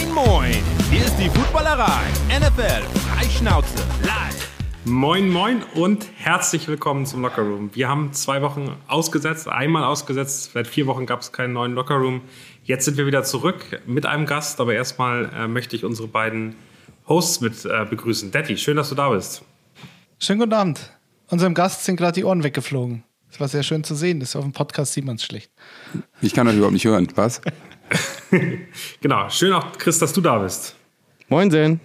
Moin, moin! Hier ist die Footballerei. NFL Freischnauze live. Moin, moin und herzlich willkommen zum Locker Room. Wir haben zwei Wochen ausgesetzt, einmal ausgesetzt. Seit vier Wochen gab es keinen neuen Locker Room. Jetzt sind wir wieder zurück mit einem Gast, aber erstmal äh, möchte ich unsere beiden Hosts mit äh, begrüßen. Detti, schön, dass du da bist. Schönen guten Abend. Unserem Gast sind gerade die Ohren weggeflogen. Das war sehr schön zu sehen. Das auf dem Podcast sieht man es schlecht. Ich kann euch überhaupt nicht hören. Was? genau. Schön auch, Chris, dass du da bist. Moin, Sen.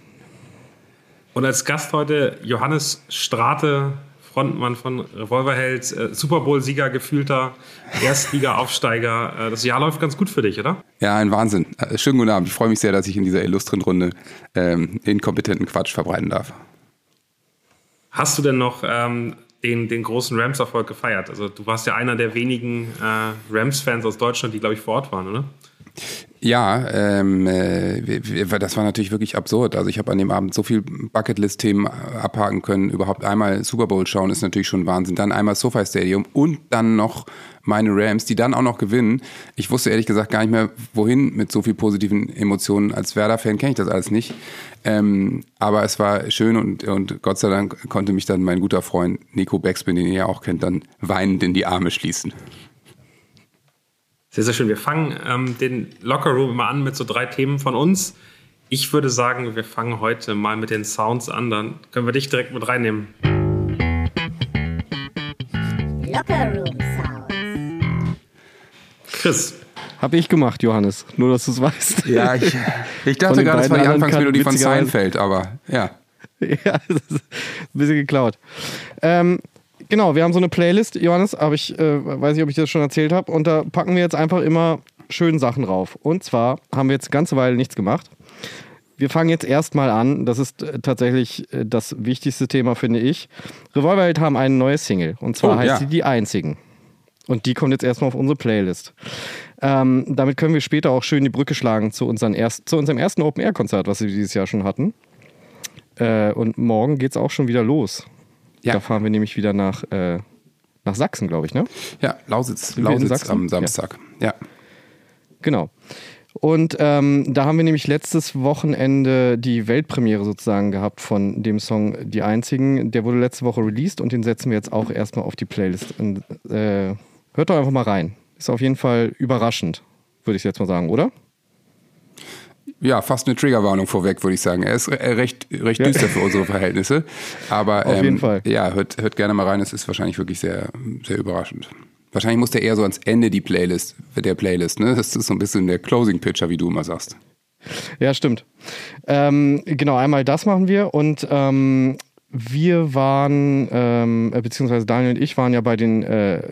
Und als Gast heute Johannes Strate, Frontmann von Revolverheld, äh, Super Bowl-Sieger, gefühlter Erstliga-Aufsteiger. Äh, das Jahr läuft ganz gut für dich, oder? Ja, ein Wahnsinn. Äh, schönen guten Abend. Ich freue mich sehr, dass ich in dieser illustren Runde ähm, inkompetenten Quatsch verbreiten darf. Hast du denn noch ähm, den, den großen Rams-Erfolg gefeiert? Also du warst ja einer der wenigen äh, Rams-Fans aus Deutschland, die, glaube ich, vor Ort waren, oder? Ja, ähm, äh, das war natürlich wirklich absurd. Also ich habe an dem Abend so viel Bucketlist-Themen abhaken können. Überhaupt einmal Super Bowl schauen ist natürlich schon Wahnsinn. Dann einmal SoFi Stadium und dann noch meine Rams, die dann auch noch gewinnen. Ich wusste ehrlich gesagt gar nicht mehr, wohin mit so viel positiven Emotionen. Als Werder-Fan kenne ich das alles nicht. Ähm, aber es war schön und, und Gott sei Dank konnte mich dann mein guter Freund Nico Backspin, den ihr ja auch kennt, dann weinend in die Arme schließen. Sehr, sehr schön. Wir fangen ähm, den Locker Room immer an mit so drei Themen von uns. Ich würde sagen, wir fangen heute mal mit den Sounds an. Dann können wir dich direkt mit reinnehmen. Locker Room Sounds. Chris. Habe ich gemacht, Johannes. Nur, dass du es weißt. Ja, ich, ich dachte gerade, das war die Anfangsmelodie von Seinfeld, aber ja. Ja, das ist ein bisschen geklaut. Ähm, Genau, wir haben so eine Playlist, Johannes, aber ich äh, weiß nicht, ob ich das schon erzählt habe. Und da packen wir jetzt einfach immer schöne Sachen drauf. Und zwar haben wir jetzt eine ganze Weile nichts gemacht. Wir fangen jetzt erstmal an. Das ist äh, tatsächlich äh, das wichtigste Thema, finde ich. Revolverheld haben eine neue Single. Und zwar oh, heißt ja. sie Die Einzigen. Und die kommt jetzt erstmal auf unsere Playlist. Ähm, damit können wir später auch schön die Brücke schlagen zu, unseren erst, zu unserem ersten Open-Air-Konzert, was wir dieses Jahr schon hatten. Äh, und morgen geht es auch schon wieder los. Ja. Da fahren wir nämlich wieder nach, äh, nach Sachsen, glaube ich, ne? Ja, Lausitz, Lausitz am Samstag. Ja. ja. Genau. Und ähm, da haben wir nämlich letztes Wochenende die Weltpremiere sozusagen gehabt von dem Song Die Einzigen. Der wurde letzte Woche released und den setzen wir jetzt auch erstmal auf die Playlist. Und, äh, hört doch einfach mal rein. Ist auf jeden Fall überraschend, würde ich jetzt mal sagen, oder? Ja, fast eine Triggerwarnung vorweg, würde ich sagen. Er ist recht, recht düster für unsere Verhältnisse. Aber Auf ähm, jeden Fall. ja, hört, hört gerne mal rein. Es ist wahrscheinlich wirklich sehr, sehr überraschend. Wahrscheinlich muss der eher so ans Ende die Playlist, der Playlist, ne? Das ist so ein bisschen der Closing Pitcher, wie du immer sagst. Ja, stimmt. Ähm, genau, einmal das machen wir und ähm, wir waren, ähm, äh, beziehungsweise Daniel und ich waren ja bei den äh,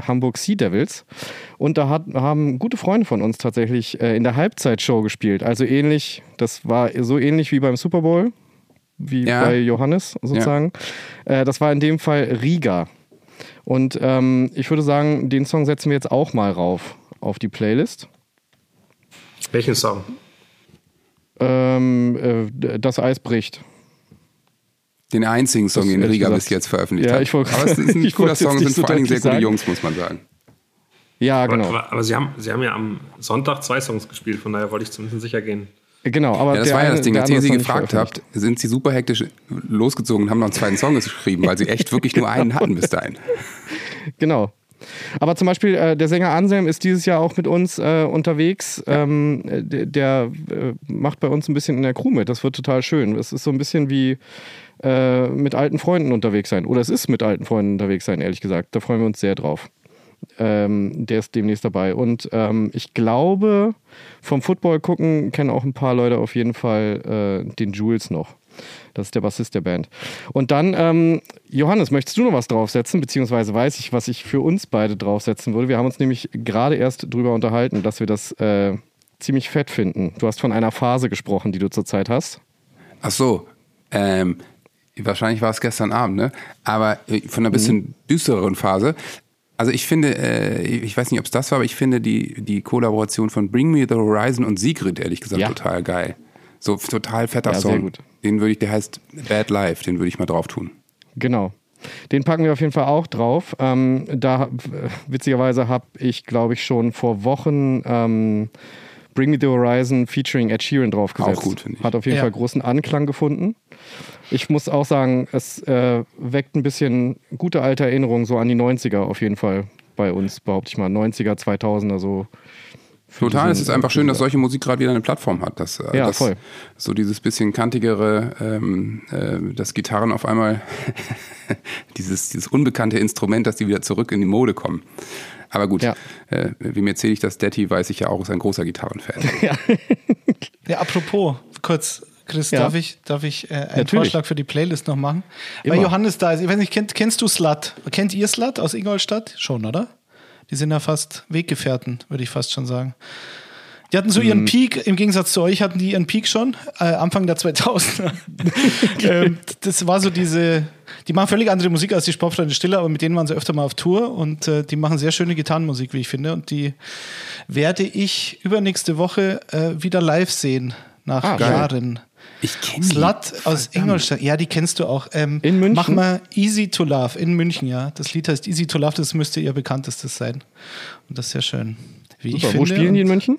Hamburg Sea Devils und da hat, haben gute Freunde von uns tatsächlich äh, in der Halbzeitshow gespielt. Also ähnlich, das war so ähnlich wie beim Super Bowl, wie ja. bei Johannes sozusagen. Ja. Äh, das war in dem Fall Riga. Und ähm, ich würde sagen, den Song setzen wir jetzt auch mal rauf auf die Playlist. Welchen Song? Ähm, äh, das Eis bricht. Den einzigen Song, den Riga bis jetzt veröffentlicht ja, ich wollte, hat. Aber es ist ein cooler Song, sind so vor allen Dingen sehr gute sagen. Jungs, muss man sagen. Ja, genau. Aber, aber, aber, Sie, haben, Sie haben ja am Sonntag zwei Songs gespielt, von daher wollte ich zumindest sicher gehen. Genau, aber ja, das war ja das Ding. Als ihr sie gefragt habt, sind sie super hektisch losgezogen und haben noch einen zweiten Song geschrieben, weil sie echt wirklich nur einen hatten bis dahin. Genau. Aber zum Beispiel äh, der Sänger Anselm ist dieses Jahr auch mit uns äh, unterwegs. Ähm, der, der äh, macht bei uns ein bisschen in der Crew mit. Das wird total schön. Es ist so ein bisschen wie äh, mit alten Freunden unterwegs sein. Oder es ist mit alten Freunden unterwegs sein, ehrlich gesagt. Da freuen wir uns sehr drauf. Ähm, der ist demnächst dabei. Und ähm, ich glaube, vom Football gucken kennen auch ein paar Leute auf jeden Fall äh, den Jules noch. Das ist der Bassist der Band. Und dann, ähm, Johannes, möchtest du noch was draufsetzen? Beziehungsweise weiß ich, was ich für uns beide draufsetzen würde. Wir haben uns nämlich gerade erst drüber unterhalten, dass wir das äh, ziemlich fett finden. Du hast von einer Phase gesprochen, die du zurzeit hast. Ach so. Ähm, wahrscheinlich war es gestern Abend, ne? Aber äh, von einer bisschen mhm. düstereren Phase. Also ich finde, äh, ich weiß nicht, ob es das war, aber ich finde die, die Kollaboration von Bring Me the Horizon und Sigrid, ehrlich gesagt, ja. total geil. So total fetter ja, Song. Den würde ich, der heißt Bad Life, den würde ich mal drauf tun. Genau. Den packen wir auf jeden Fall auch drauf. Ähm, da witzigerweise habe ich, glaube ich, schon vor Wochen ähm, Bring Me the Horizon featuring Ed Sheeran draufgesetzt. Auch gut, finde ich. Hat auf jeden Ja. Fall großen Anklang gefunden. Ich muss auch sagen, es äh, weckt ein bisschen gute alte Erinnerungen so an die 90er auf jeden Fall bei uns, behaupte ich mal. 90er, 2000er so. Total, es ist einfach schön, dass solche Musik gerade wieder eine Plattform hat. Dass, äh, Ja, dass voll. So dieses bisschen kantigere, ähm, äh, dass Gitarren auf einmal dieses, dieses unbekannte Instrument, dass die wieder zurück in die Mode kommen. Aber gut, Ja. äh, wie erzähle ich das? Detti weiß ich ja auch, ist ein großer Gitarrenfan. Ja, apropos, kurz, Chris, Ja. darf ich, darf ich äh, einen Natürlich. Vorschlag für die Playlist noch machen? Immer. Weil Johannes da ist. Ich weiß nicht, kennt, kennst du Slut? Kennt ihr Slut aus Ingolstadt? Schon, oder? Die sind ja fast Weggefährten, würde ich fast schon sagen. Die hatten so ihren Peak, im Gegensatz zu euch hatten die ihren Peak schon, äh, Anfang der 2000er. ähm, das war so diese, die machen völlig andere Musik als die Sportfreunde Stiller, aber mit denen waren sie öfter mal auf Tour und äh, die machen sehr schöne Gitarrenmusik, wie ich finde. Und die werde ich übernächste Woche äh, wieder live sehen, nach Ah, geil. Jahren. Ich kenne Slut aus Ingolstadt, ja, die kennst du auch. Ähm, In München? Mach mal Easy to Love in München, ja. Das Lied heißt Easy to Love, das müsste ihr bekanntestes sein. Und das ist sehr schön. Wie ich Super. finde. Wo spielen die in München?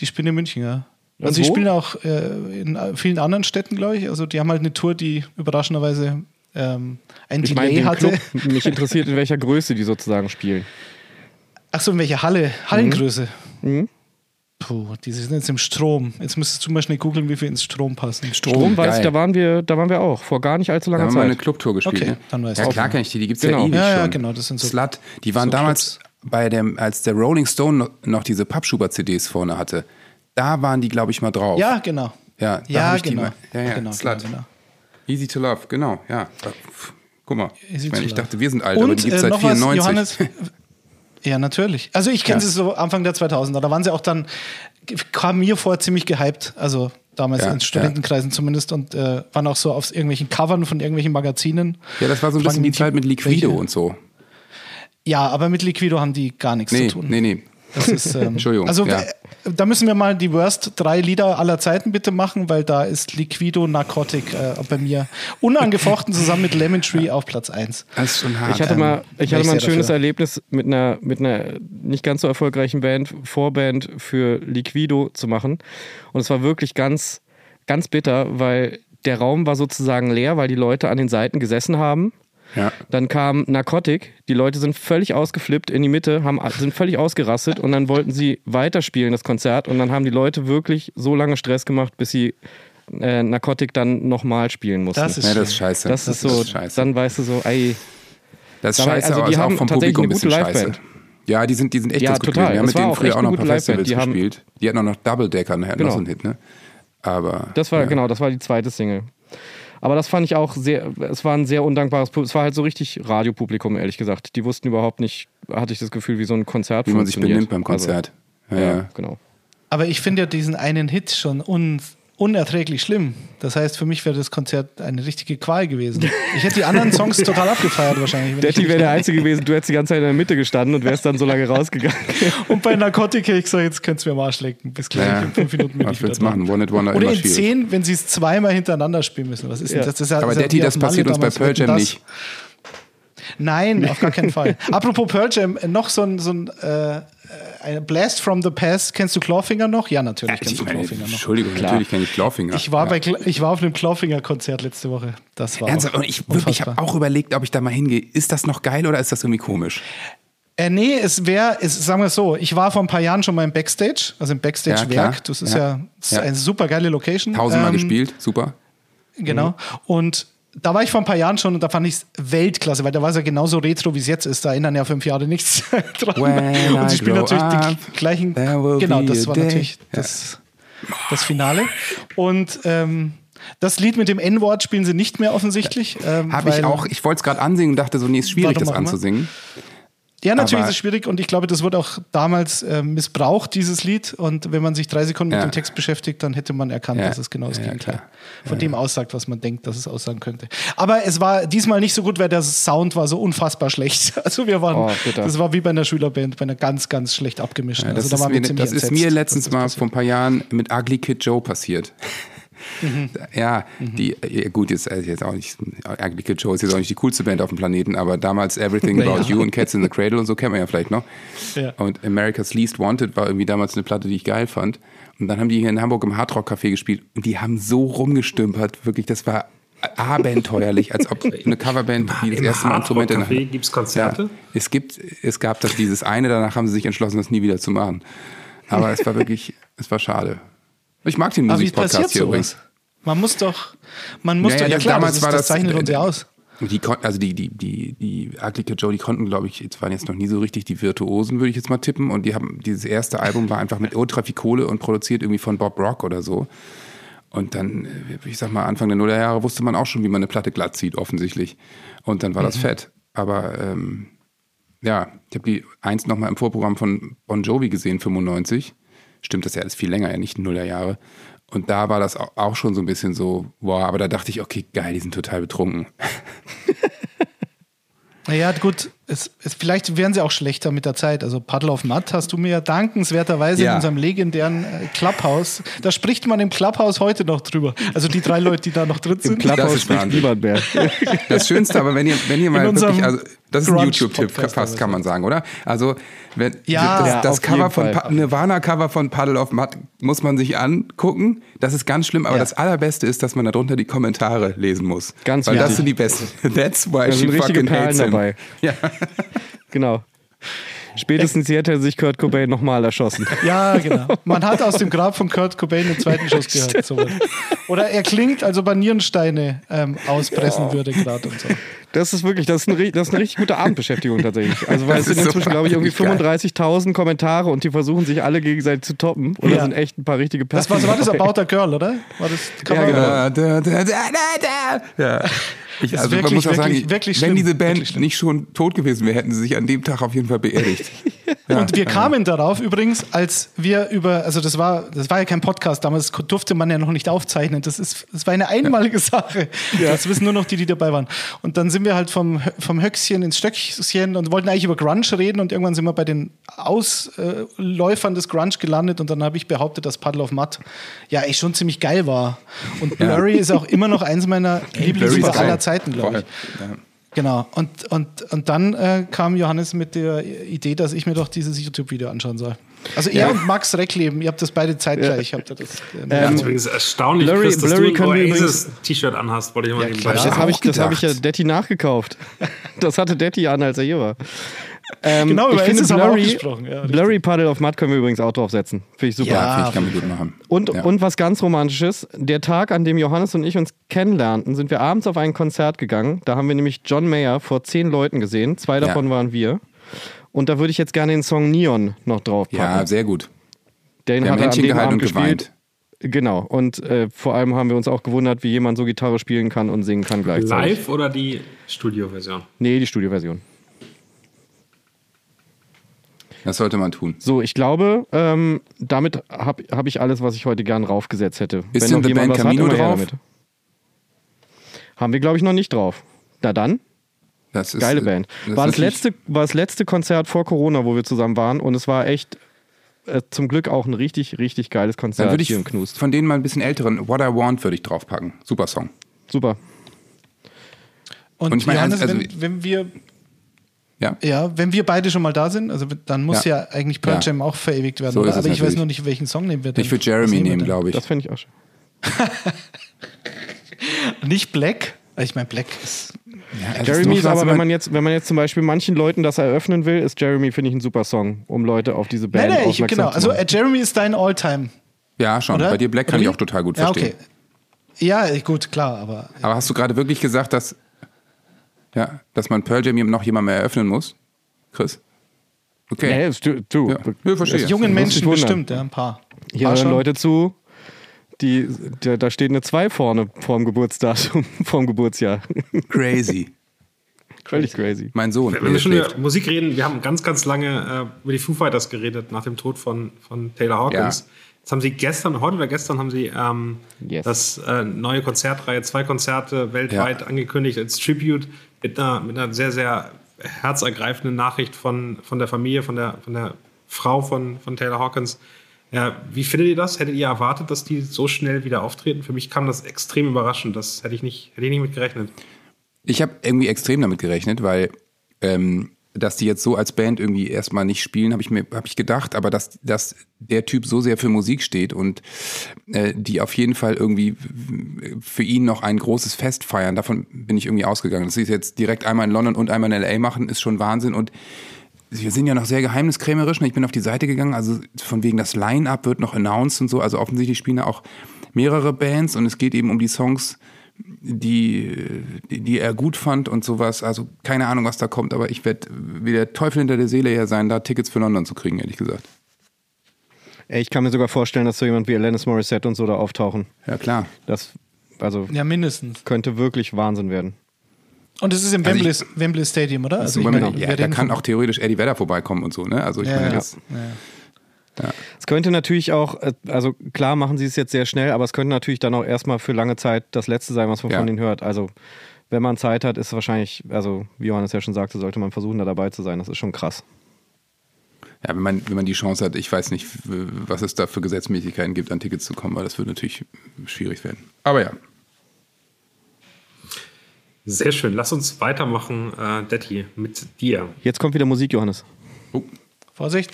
Die spielen in München, ja. Also die wo? spielen auch äh, in vielen anderen Städten, glaube ich. Also die haben halt eine Tour, die überraschenderweise ähm, ein Ich Delay meine, den hatte. Club, mich interessiert, in welcher Größe die sozusagen spielen. Ach so, in welcher Halle? Hallengröße. Mhm. Puh, die sind jetzt im Strom. Jetzt müsstest du mal schnell googeln, wie viel ins Strom passen. Strom. Strom weiß ich, da waren wir, da waren wir auch, vor gar nicht allzu Da langer haben wir eine Zeit. Clubtour gespielt. Okay, ne? dann weiß ja, ich. klar kenne ich die, die gibt es Genau. ja ewig Ja, ja, schon. genau, das sind so- Slut, die waren so damals bei dem, als der Rolling Stone noch, diese Pappschuber-CDs vorne hatte. Da waren die, glaube ich, mal drauf. Ja, genau. Ja, da ja genau. mal- ja, ja, genau, Slut. genau, genau. Easy to Love, genau, ja. Guck mal, Easy ich, meine, ich dachte, wir sind alt, aber Und die gibt es äh, seit noch was, 94. Johannes. Ja, natürlich. Also ich kenne Ja. sie so Anfang der 2000er. Da waren sie auch dann, kam mir vor, ziemlich gehypt. Also damals Ja, in Studentenkreisen zumindest und äh, waren auch so auf irgendwelchen Covern von irgendwelchen Magazinen. ja, das war so ein bisschen die Zeit mit Liquido welche- und so. Ja, aber mit Liquido haben die gar nichts Nee, zu tun. nee, nee. Das ist, ähm, Entschuldigung, Also ja. äh, da müssen wir mal die Worst drei Lieder aller Zeiten bitte machen, weil da ist Liquido Narcotic äh, bei mir unangefochten zusammen mit Lemon Tree auf Platz 1. Das ist schon hart. Ich hatte mal, ich hatte mal ein schönes dafür. Erlebnis mit einer, mit einer nicht ganz so erfolgreichen Band, Vorband für Liquido zu machen. Und es war wirklich ganz, ganz bitter, weil der Raum war sozusagen leer, weil die Leute an den Seiten gesessen haben. Ja. Dann kam Narcotic, die Leute sind völlig ausgeflippt in die Mitte, haben, sind völlig ausgerastet und dann wollten sie weiterspielen, das Konzert. Und dann haben die Leute wirklich so lange Stress gemacht, bis sie äh, Narcotic dann nochmal spielen mussten. Das ist ja, das ist scheiße. das ist so, scheiße. dann weißt du so, ey, das ist dabei- scheiße, also aber die ist auch haben vom Publikum ein bisschen scheiße. Liveband. Ja, die sind, die sind echt Ja, total. Wir haben Das mit denen auch früher auch noch ein paar. Festivals Die haben- gespielt. Die hatten auch noch Double Decker, ne? Genau. noch so ein Hit, ne? Aber. Das war ja. genau, das war die zweite Single. Aber das fand ich auch sehr, es war ein sehr undankbares Publikum. Es war halt so richtig Radiopublikum, ehrlich gesagt. Die wussten überhaupt nicht, hatte ich das Gefühl, wie so ein Konzert Wie man sich benimmt beim Konzert. Also, ja, ja, ja. genau. Aber ich finde ja diesen einen Hit schon un unerträglich schlimm. Das heißt, für mich wäre das Konzert eine richtige Qual gewesen. Ich hätte die anderen Songs total abgefeiert wahrscheinlich. Detti wäre der Einzige gewesen, du hättest die ganze Zeit in der Mitte gestanden und wärst dann so lange rausgegangen. Und bei Narcotic hätte ich gesagt, jetzt könnt ihr mir am Arsch lecken. Bis gleich, Ja. in fünf Minuten bin Was ich willst du machen? One It Wonder Oder immer in schwierig. zehn, wenn sie es zweimal hintereinander spielen müssen. Was ist denn Ja. das? das ist ja, Aber Detti, das passiert uns bei. Pearl Jam das? Nein, auf gar keinen Fall. Apropos Pearl Jam, noch so ein, so ein äh, Blast from the Past. Kennst du Clawfinger noch? Ja, natürlich kennst Ich du meine, Clawfinger noch. Entschuldigung, natürlich kenne ich Clawfinger. Ich war, ja. bei, ich war auf einem Clawfinger-Konzert letzte Woche. Das war Ernsthaft? Und ich, ich habe auch überlegt, ob ich da mal hingehe. Ist das noch geil oder ist das irgendwie komisch? Äh, nee, es wäre, sagen wir es so, ich war vor ein paar Jahren schon mal im Backstage, also im Ja, klar. Backstage-Werk. das ist ja, Ja. das ist Ja. eine super geile Location. Tausendmal Ähm, gespielt, super. Genau. Und da war ich vor ein paar Jahren schon und da fand ich es Weltklasse, weil da war es ja genauso retro, wie es jetzt ist. Da erinnern ja fünf Jahre nichts dran. When und sie spielen natürlich up, die gleichen. Genau, das war natürlich das, das Finale. Und ähm, das Lied mit dem N-Wort spielen sie nicht mehr offensichtlich. Ähm, Habe ich auch, ich wollte es gerade ansingen und dachte so, nee, ist schwierig, das auch immer. Ja, natürlich Aber- ist es schwierig und ich glaube, das wurde auch damals äh, missbraucht, dieses Lied. Und wenn man sich drei Sekunden Ja. mit dem Text beschäftigt, dann hätte man erkannt, Ja. dass es genau das Ja, Gegenteil von dem aussagt, was man denkt, dass es aussagen könnte. Aber es war diesmal nicht so gut, weil der Sound war so unfassbar schlecht. Also wir waren, Oh, das war wie bei einer Schülerband, bei einer ganz, ganz schlecht abgemischten. Ja, das also da ist mir, das ist mir letztens mal vor ein paar Jahren mit Ugly Kid Joe passiert. Ja, die, ja, gut, jetzt, äh, jetzt auch nicht, Anglican Joe ist jetzt auch nicht die coolste Band auf dem Planeten, aber damals Everything About Ja. You und Cats in the Cradle und so kennen wir ja vielleicht noch. Ja. Und America's Least Wanted war irgendwie damals eine Platte, die ich geil fand. Und dann haben die hier in Hamburg im Hardrock Café gespielt und die haben so rumgestümpert, wirklich, das war abenteuerlich, als ob eine Coverband, die das Im erste Mal Instrumente in Hand- gibt's Konzerte? Ja, es gibt, es gab das dieses eine, danach haben sie sich entschlossen, das nie wieder zu machen. Aber es war wirklich, es war schade. Ich mag den Musikpodcast hier übrigens. Man muss doch, man muss Naja, doch, ja klar, damals das, war das das- zeichnet uns ja aus. Die, kon- also die, die, die, die Kid Joe, die konnten, glaube ich, jetzt waren jetzt noch nie so richtig die Virtuosen, würde ich jetzt mal tippen. Und die haben, dieses erste Album war einfach mit ultra Kohle und produziert irgendwie von Bob Rock oder so. Und dann, äh, ich sag mal, Anfang der Nullerjahre wusste man auch schon, wie man eine Platte glatt zieht, offensichtlich. Und dann war das fett. Aber ähm, ja, ich habe die eins nochmal im Vorprogramm von Bon Jovi gesehen, 95. Stimmt, das ja alles viel länger, ja nicht Nullerjahre. Und da war das au- auch schon so ein bisschen so, boah, aber da dachte ich, okay, geil, die sind total betrunken. Naja, gut, es, es, vielleicht werden sie auch schlechter mit der Zeit. Also Paddle of Mud hast du mir ja dankenswerterweise Ja. in unserem legendären äh, Clubhouse, da spricht man im Clubhouse heute noch drüber. Also die drei Leute, die da noch drin Im sind. Das Clubhouse spricht niemand mehr. Das Schönste, aber wenn ihr, wenn ihr mal wirklich, also das ist ein YouTube-Tipp, fast kann man sagen, oder? Also wenn Ja, das, ja, das Cover von Nirvana-Cover von Puddle of Mud muss man sich angucken. Das ist ganz schlimm, aber Ja. das Allerbeste ist, dass man darunter die Kommentare lesen muss. Ganz Weil das wichtig. sind die besten. That's why Da she fucking hates him. dabei. Ja. Genau. Spätestens jetzt hätte sich Kurt Cobain nochmal erschossen. Ja, genau. Man hat aus dem Grab von Kurt Cobain den zweiten Schuss gehört. sowas. Oder er klingt, als ob er Nierensteine ähm, auspressen würde gerade und so. Das ist wirklich, das ist, eine, ri- das ist eine richtig gute Abendbeschäftigung tatsächlich. Also weil Das es sind ist so inzwischen, glaube ich, irgendwie wahnsinnig 35.000 Kommentare und die versuchen sich alle gegenseitig zu toppen. Und da Ja. sind echt ein paar richtige Das Perlen war, war das. About a Girl, oder? War das Cover? genau. Da, da, da, da, da, da. ja. Ich, Ist also man wirklich, muss auch sagen, wirklich, wirklich wenn diese Band Wirklich nicht schon tot gewesen wäre, hätten sie sich an dem Tag auf jeden Fall beerdigt. Ja. Und wir kamen darauf übrigens, als wir über, also das war, das war ja kein Podcast, damals durfte man ja noch nicht aufzeichnen. Das ist, das war eine einmalige Sache. Das wissen nur noch die, die dabei waren. Und dann sind wir halt vom, vom Höchstchen ins Stöckchen und wollten eigentlich über Grunge reden und irgendwann sind wir bei den Ausläufern des Grunge gelandet und dann habe ich behauptet, dass Puddle of Mud ja echt schon ziemlich geil war. Und Blurry ist auch immer noch eins meiner Lieblingslieder aller. Zeiten, glaube ich. Ja. Genau. Und, und, und dann äh, kam Johannes mit der Idee, dass ich mir doch dieses YouTube-Video anschauen soll. Also er Ja. und Max Reckleben, ihr habt das beide zeitgleich. Habt ihr das, ähm, Ja, ist übrigens erstaunlich, Blurry- Chris, dass Blurry du können ein Oasis T-Shirt anhast, wollte ich mal Ja, nebenbei. Das habe ich, das hab ich ja. Detti nachgekauft. Das hatte Detti an, als er hier war. Ähm, Genau, über ich finde Blurry, gesprochen, ja. Blurry Puddle of Mud können wir übrigens auch draufsetzen. Finde ich super. Ja, Ja, finde ich, kann man gut machen. Und, ja. und was ganz Romantisches, der Tag, an dem Johannes und ich uns kennenlernten, sind wir abends auf ein Konzert gegangen. Da haben wir nämlich John Mayer vor zehn Leuten gesehen. Zwei Ja. davon waren wir. Und da würde ich jetzt gerne den Song Neon noch draufpacken. ja, sehr gut. Den Wir hat er an Händchen dem gehalten Abend und gespielt. geweint. Genau. Und äh, vor allem haben wir uns auch gewundert, wie jemand so Gitarre spielen kann und singen kann gleichzeitig. Live oder die Studioversion? Nee, die Studioversion. Das sollte man tun. So, ich glaube, ähm, damit habe hab ich alles, was ich heute gern raufgesetzt hätte. Ist Wenn denn The jemand Band Camino hat, drauf? Haben wir, glaube ich, noch nicht drauf. Na dann, Das ist, geile äh, Band. das war, das letzte, war das letzte Konzert vor Corona, wo wir zusammen waren und es war echt äh, zum Glück auch ein richtig, richtig geiles Dann Konzert würde ich hier im Knust. von denen mal ein bisschen älteren What I Want würde ich draufpacken. Super Song. Super. und und ich meine, Johannes, also- wenn, wenn wir Ja. ja, wenn wir beide schon mal da sind, also dann muss ja, Ja. eigentlich Pearl Ja. Jam auch verewigt werden, So Aber ich weiß nur nicht, welchen Song nehmen wir denn. Ich würde Jeremy nehmen nehmen, glaube ich. Das fände ich auch schön. Nicht Black? Ich meine, Black ist. Ja, Jeremy ist aber, wenn man, jetzt, wenn man jetzt zum Beispiel manchen Leuten das eröffnen will, ist Jeremy, finde ich, ein super Song, um Leute auf diese Band Nein, nein, ich, aufmerksam genau. zu Also machen. äh, Jeremy ist dein Alltime, Ja, schon. oder? Bei dir Black kann Oder ich auch total gut ja, verstehen. okay. Ja, gut, klar, aber Aber hast du gerade wirklich gesagt, dass, ja, dass man Pearl Jam noch jemand mehr eröffnen muss? Chris? Okay. Nee, ist- du, du, Ja. Ja, verstehe. das- jungen Menschen bestimmt, ja, ein paar. Hier hören schon. Leute zu, die, da, da steht eine 2 vorne vorm Geburtsdatum, vorm Geburtsjahr. Crazy. Völlig crazy. Mein Sohn. Wenn wir schon über Musik reden, wir haben ganz, ganz lange äh, über die Foo Fighters geredet nach dem Tod von, von Taylor Hawkins. Ja. Jetzt haben sie gestern, heute oder gestern haben sie ähm, Yes. das äh, neue Konzertreihe, zwei Konzerte weltweit Ja. angekündigt als Tribute mit einer, mit einer sehr, sehr herzergreifenden Nachricht von, von der Familie, von der, von der Frau von, von Taylor Hawkins. Ja, wie findet ihr das? Hättet ihr erwartet, dass die so schnell wieder auftreten? Für mich kam das extrem überraschend. Das hätte ich nicht, hätte ich nicht mit gerechnet. Ich habe irgendwie extrem damit gerechnet, weil ähm, dass die jetzt so als Band irgendwie erstmal nicht spielen, habe ich mir habe ich gedacht, aber dass, dass der Typ so sehr für Musik steht und äh, die auf jeden Fall irgendwie für ihn noch ein großes Fest feiern, davon bin ich irgendwie ausgegangen. Dass sie es jetzt direkt einmal in London und einmal in LA machen, ist schon Wahnsinn und wir sind ja noch sehr geheimniskrämerisch. Ne? Ich bin auf die Seite gegangen, also von wegen das Line-Up wird noch announced und so. Also offensichtlich spielen da auch mehrere Bands und es geht eben um die Songs, die, die, er gut fand und sowas. Also keine Ahnung, was da kommt, aber ich werde wie der Teufel hinter der Seele her sein, da Tickets für London zu kriegen, ehrlich gesagt. Ich kann mir sogar vorstellen, dass so jemand wie Alanis Morissette und so da auftauchen. Ja, klar. Das also Ja, mindestens. könnte wirklich Wahnsinn werden. Und es ist im Also Wembley, ich- Wembley Stadium, oder? Also ich Moment, meine, ja, da kann auch theoretisch Eddie Vedder vorbeikommen und so, ne? Also ich Ja, meine, ja. das, Es könnte natürlich auch, äh, also klar machen sie es jetzt sehr schnell, aber es könnte natürlich dann auch erstmal für lange Zeit das Letzte sein, was man Ja. von ihnen hört. Also wenn man Zeit hat, ist es wahrscheinlich, also wie Johannes ja schon sagte, sollte man versuchen, da dabei zu sein. Das ist schon krass. ja, wenn man, wenn man die Chance hat, ich weiß nicht, was es da für Gesetzmäßigkeiten gibt, an Tickets zu kommen, weil das wird natürlich schwierig werden. Aber ja. Sehr schön. Lass uns weitermachen, äh, Detti, mit dir. Jetzt kommt wieder Musik, Johannes. Oh, Vorsicht.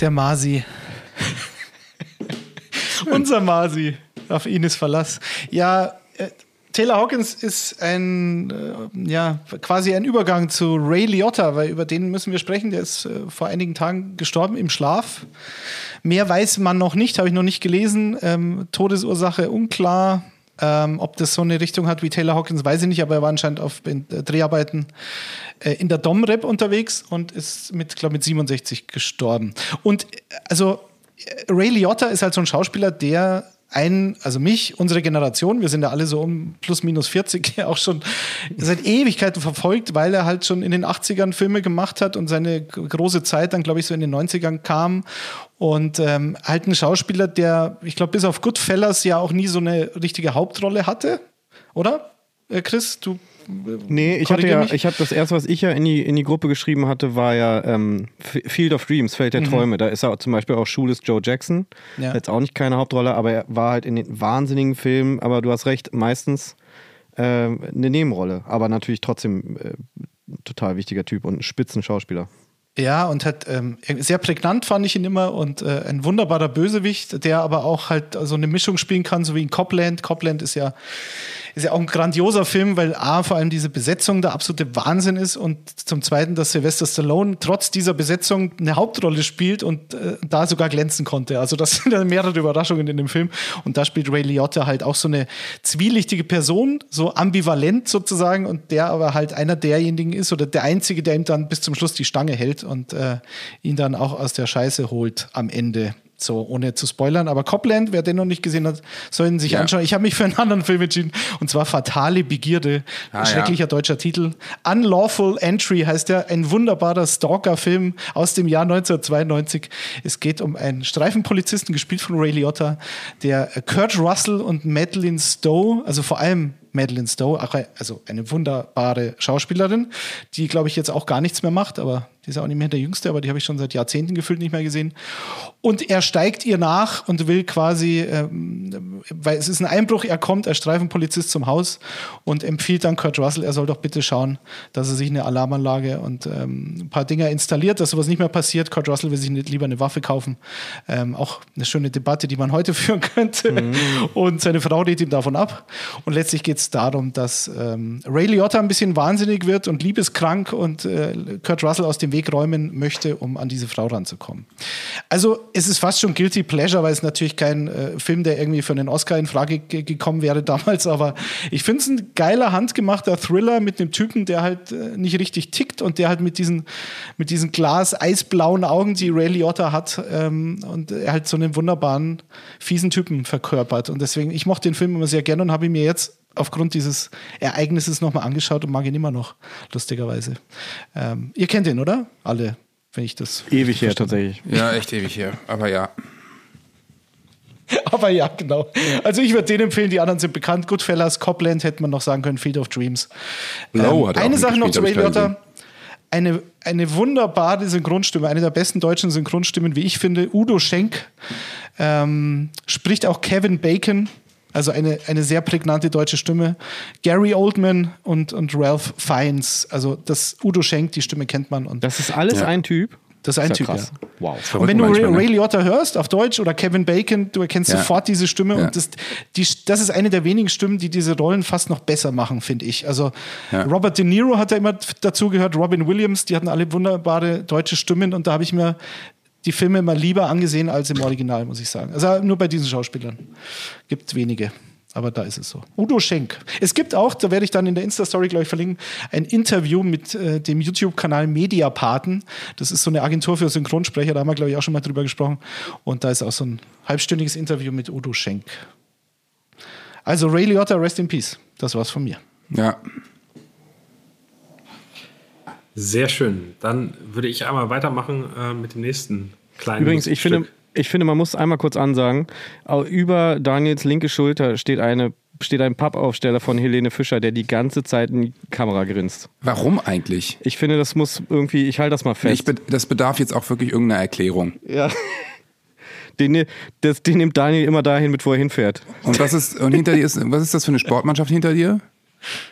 Der Masi. Unser Masi. Auf ihn ist Verlass. Ja, äh, Taylor Hawkins ist ein, äh, ja, quasi ein Übergang zu Ray Liotta, weil über den müssen wir sprechen. Der ist äh, vor einigen Tagen gestorben im Schlaf. Mehr weiß man noch nicht, habe ich noch nicht gelesen. Ähm, Todesursache unklar. Ähm, ob das so eine Richtung hat wie Taylor Hawkins, weiß ich nicht, aber er war anscheinend auf in, äh, Dreharbeiten äh, in der Dom-Rap unterwegs und ist mit, glaube mit 67 gestorben. Und äh, also äh, Ray Liotta ist halt so ein Schauspieler, der ein, also mich, unsere Generation, wir sind ja alle so um plus minus 40 auch schon seit Ewigkeiten verfolgt, weil er halt schon in den 80ern Filme gemacht hat und seine große Zeit dann, glaube ich, so in den 90ern kam. Und ähm, halt ein Schauspieler, der, ich glaube, bis auf Goodfellas ja auch nie so eine richtige Hauptrolle hatte, oder? Äh, Chris, du. Nee, ich hatte ja, mich. ich habe das erste, was ich ja in die, in die Gruppe geschrieben hatte, war ja ähm, Field of Dreams, Feld der Träume. Da ist er zum Beispiel auch Schul ist Joe Jackson. Ja. Jetzt auch nicht keine Hauptrolle, aber er war halt in den wahnsinnigen Filmen, aber du hast recht, meistens äh, eine Nebenrolle. Aber natürlich trotzdem äh, total wichtiger Typ und ein Spitzenschauspieler. Ja, und hat ähm, sehr prägnant fand ich ihn immer und äh, ein wunderbarer Bösewicht, der aber auch halt so eine Mischung spielen kann, so wie in Copland. Copland ist ja, ist ja auch ein grandioser Film, weil A, vor allem diese Besetzung der absolute Wahnsinn ist und zum Zweiten, dass Sylvester Stallone trotz dieser Besetzung eine Hauptrolle spielt und äh, da sogar glänzen konnte. Also das sind mehrere Überraschungen in dem Film und da spielt Ray Liotta halt auch so eine zwielichtige Person, so ambivalent sozusagen und der aber halt einer derjenigen ist oder der Einzige, der ihm dann bis zum Schluss die Stange hält und äh, ihn dann auch aus der Scheiße holt am Ende. So, ohne zu spoilern. Aber Copland, wer den noch nicht gesehen hat, soll ihn sich Ja. anschauen. Ich habe mich für einen anderen Film entschieden. Und zwar Fatale Begierde. Ah, Schrecklicher deutscher Titel. Unlawful Entry heißt der. Ein wunderbarer Stalker-Film aus dem Jahr 1992. Es geht um einen Streifenpolizisten, gespielt von Ray Liotta, der Kurt Russell und Madeline Stowe, also vor allem Madeline Stowe, also eine wunderbare Schauspielerin, die, glaube ich, jetzt auch gar nichts mehr macht, aber die ist auch nicht mehr der Jüngste, aber die habe ich schon seit Jahrzehnten gefühlt nicht mehr gesehen. Und er steigt ihr nach und will quasi, ähm, weil es ist ein Einbruch, er kommt als Streifenpolizist zum Haus und empfiehlt dann Kurt Russell, er soll doch bitte schauen, dass er sich eine Alarmanlage und ähm, ein paar Dinger installiert, dass sowas nicht mehr passiert. Kurt Russell will sich nicht lieber eine Waffe kaufen. Ähm, auch eine schöne Debatte, die man heute führen könnte. Und seine Frau rät ihm davon ab. Und letztlich geht es darum, dass ähm, Ray Liotta ein bisschen wahnsinnig wird und liebeskrank und äh, Kurt Russell aus dem Weg räumen möchte, um an diese Frau ranzukommen. Also es ist fast schon Guilty Pleasure, weil es natürlich kein äh, Film, der irgendwie für einen Oscar in Frage ge- gekommen wäre damals, aber ich finde es ein geiler, handgemachter Thriller mit einem Typen, der halt äh, nicht richtig tickt und der halt mit diesen, mit diesen glas-eisblauen Augen, die Ray Liotta hat, ähm, und er halt so einen wunderbaren, fiesen Typen verkörpert. Und deswegen, ich mochte den Film immer sehr gerne und habe ihn mir jetzt aufgrund dieses Ereignisses nochmal angeschaut und mag ihn immer noch, lustigerweise. Ähm, ihr kennt ihn, oder? Alle, wenn ich das. Ewig her tatsächlich. Ja, echt ewig her. Aber ja. Aber ja, genau. Also ich würde den empfehlen, die anderen sind bekannt. Goodfellas, Copland hätte man noch sagen können, Field of Dreams. Low hat er auch eine Sache noch zu Ray Liotta. Eine, eine wunderbare Synchronstimme, eine der besten deutschen Synchronstimmen, wie ich finde. Udo Schenk ähm, spricht auch Kevin Bacon, also eine, eine sehr prägnante deutsche Stimme. Gary Oldman und, und Ralph Fiennes, also das Udo Schenk, die Stimme kennt man. Und Das ist alles Ja. ein Typ. das ist ein ja Typ, krass. ja. Wow. Und wenn du Ray, manchmal, ne? Ray Liotta hörst auf Deutsch oder Kevin Bacon, du erkennst Ja. sofort diese Stimme Ja. und das, die, das ist eine der wenigen Stimmen, die diese Rollen fast noch besser machen, finde ich. Also Ja. Robert De Niro hat da immer dazu gehört, Robin Williams, die hatten alle wunderbare deutsche Stimmen und da habe ich mir die Filme immer lieber angesehen als im Original, muss ich sagen. Also nur bei diesen Schauspielern. Gibt wenige. Aber da ist es so. Udo Schenk. Es gibt auch, da werde ich dann in der Insta-Story, glaube ich, verlinken, ein Interview mit äh, dem YouTube-Kanal Mediapaten. Das ist so eine Agentur für Synchronsprecher, da haben wir, glaube ich, auch schon mal drüber gesprochen. Und da ist auch so ein halbstündiges Interview mit Udo Schenk. Also Ray Liotta, rest in peace. Das war's von mir. Ja. Sehr schön. Dann würde ich einmal weitermachen äh, mit dem nächsten kleinen Übrigens, ich finde, ich finde, man muss einmal kurz ansagen, über Daniels linke Schulter steht, eine, steht ein Pappaufsteller von Helene Fischer, der die ganze Zeit in die Kamera grinst. Warum eigentlich? Ich finde, das muss irgendwie, ich halte das mal Ich fest. be das bedarf jetzt auch wirklich irgendeiner Erklärung. ja. Den, das, den nimmt Daniel immer dahin mit, wo er hinfährt. Und was ist, und hinter dir ist, was ist das für eine Sportmannschaft hinter dir?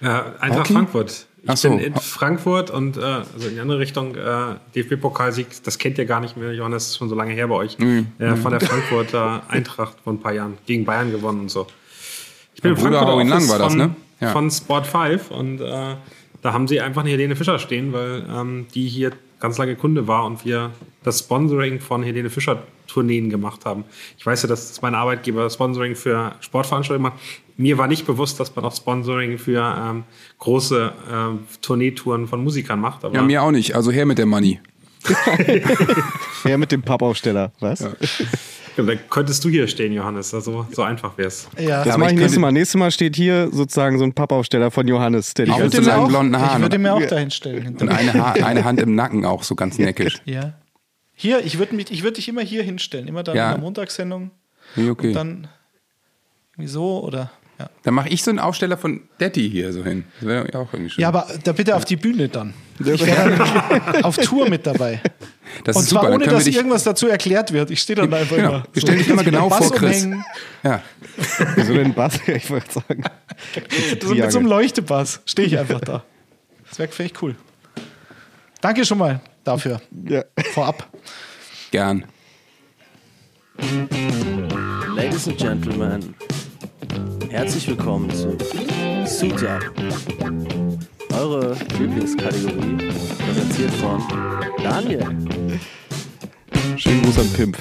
Ja, Eintracht Hockey? Frankfurt. Ich so. bin in Frankfurt und äh, also in die andere Richtung äh, DFB-Pokalsieg, das kennt ihr gar nicht mehr, Johannes, das ist schon so lange her bei euch. Mhm. Äh, von der Frankfurter Eintracht vor ein paar Jahren gegen Bayern gewonnen und so. Ich bin Ja, Hau ihn Office lang war das, von, ne? Ja. von Sport 5 und äh, da haben sie einfach eine Helene Fischer stehen, weil ähm, die hier ganz lange Kunde war und wir das Sponsoring von Helene Fischer Tourneen gemacht haben. Ich weiß ja, dass mein Arbeitgeber Sponsoring für Sportveranstaltungen macht. Mir war nicht bewusst, dass man auch Sponsoring für ähm, große ähm, Tourneetouren von Musikern macht. Ja, mir auch nicht. Also her mit der Money. Ja, mit dem Pappaufsteller. Was? da könntest du hier stehen, Johannes. Also so einfach wäre es. Ja, Das aber mache ich ich nächstes Mal. Nächstes Mal steht hier sozusagen so ein Pappaufsteller von Johannes, der ich mit würde langen auch, blonden ich Haaren. würde mir auch Ja. dahin stellen. Und eine, ha eine Hand im Nacken auch, so ganz neckisch. Ja. Hier, ich würde mich- ich würd dich immer hier hinstellen. Immer dann Ja. in der Montagssendung. Okay. Und Dann, dann irgendwie so oder. Ja. mache ich so einen Aufsteller von Daddy hier so hin. Das wäre auch irgendwie schön. ja, aber da bitte auf die Bühne dann. Ich wäre dann auf Tour mit dabei. das Und zwar super. Dann ohne, dass irgendwas dazu erklärt wird. Ich stehe dann da einfach genau, immer. wir stellen dich immer genau Bass vor Chris. umhängen, Ja. Wieso denn Bass? Ich wollte sagen. So mit so einem Leuchtebass stehe ich einfach da. Das wäre vielleicht cool. Danke schon mal dafür. Ja. Vorab. Gern. Ladies and Gentlemen, herzlich willkommen zu Suit Up. Eure Lieblingskategorie, präsentiert von Daniel. Schönen Gruß an Pimp.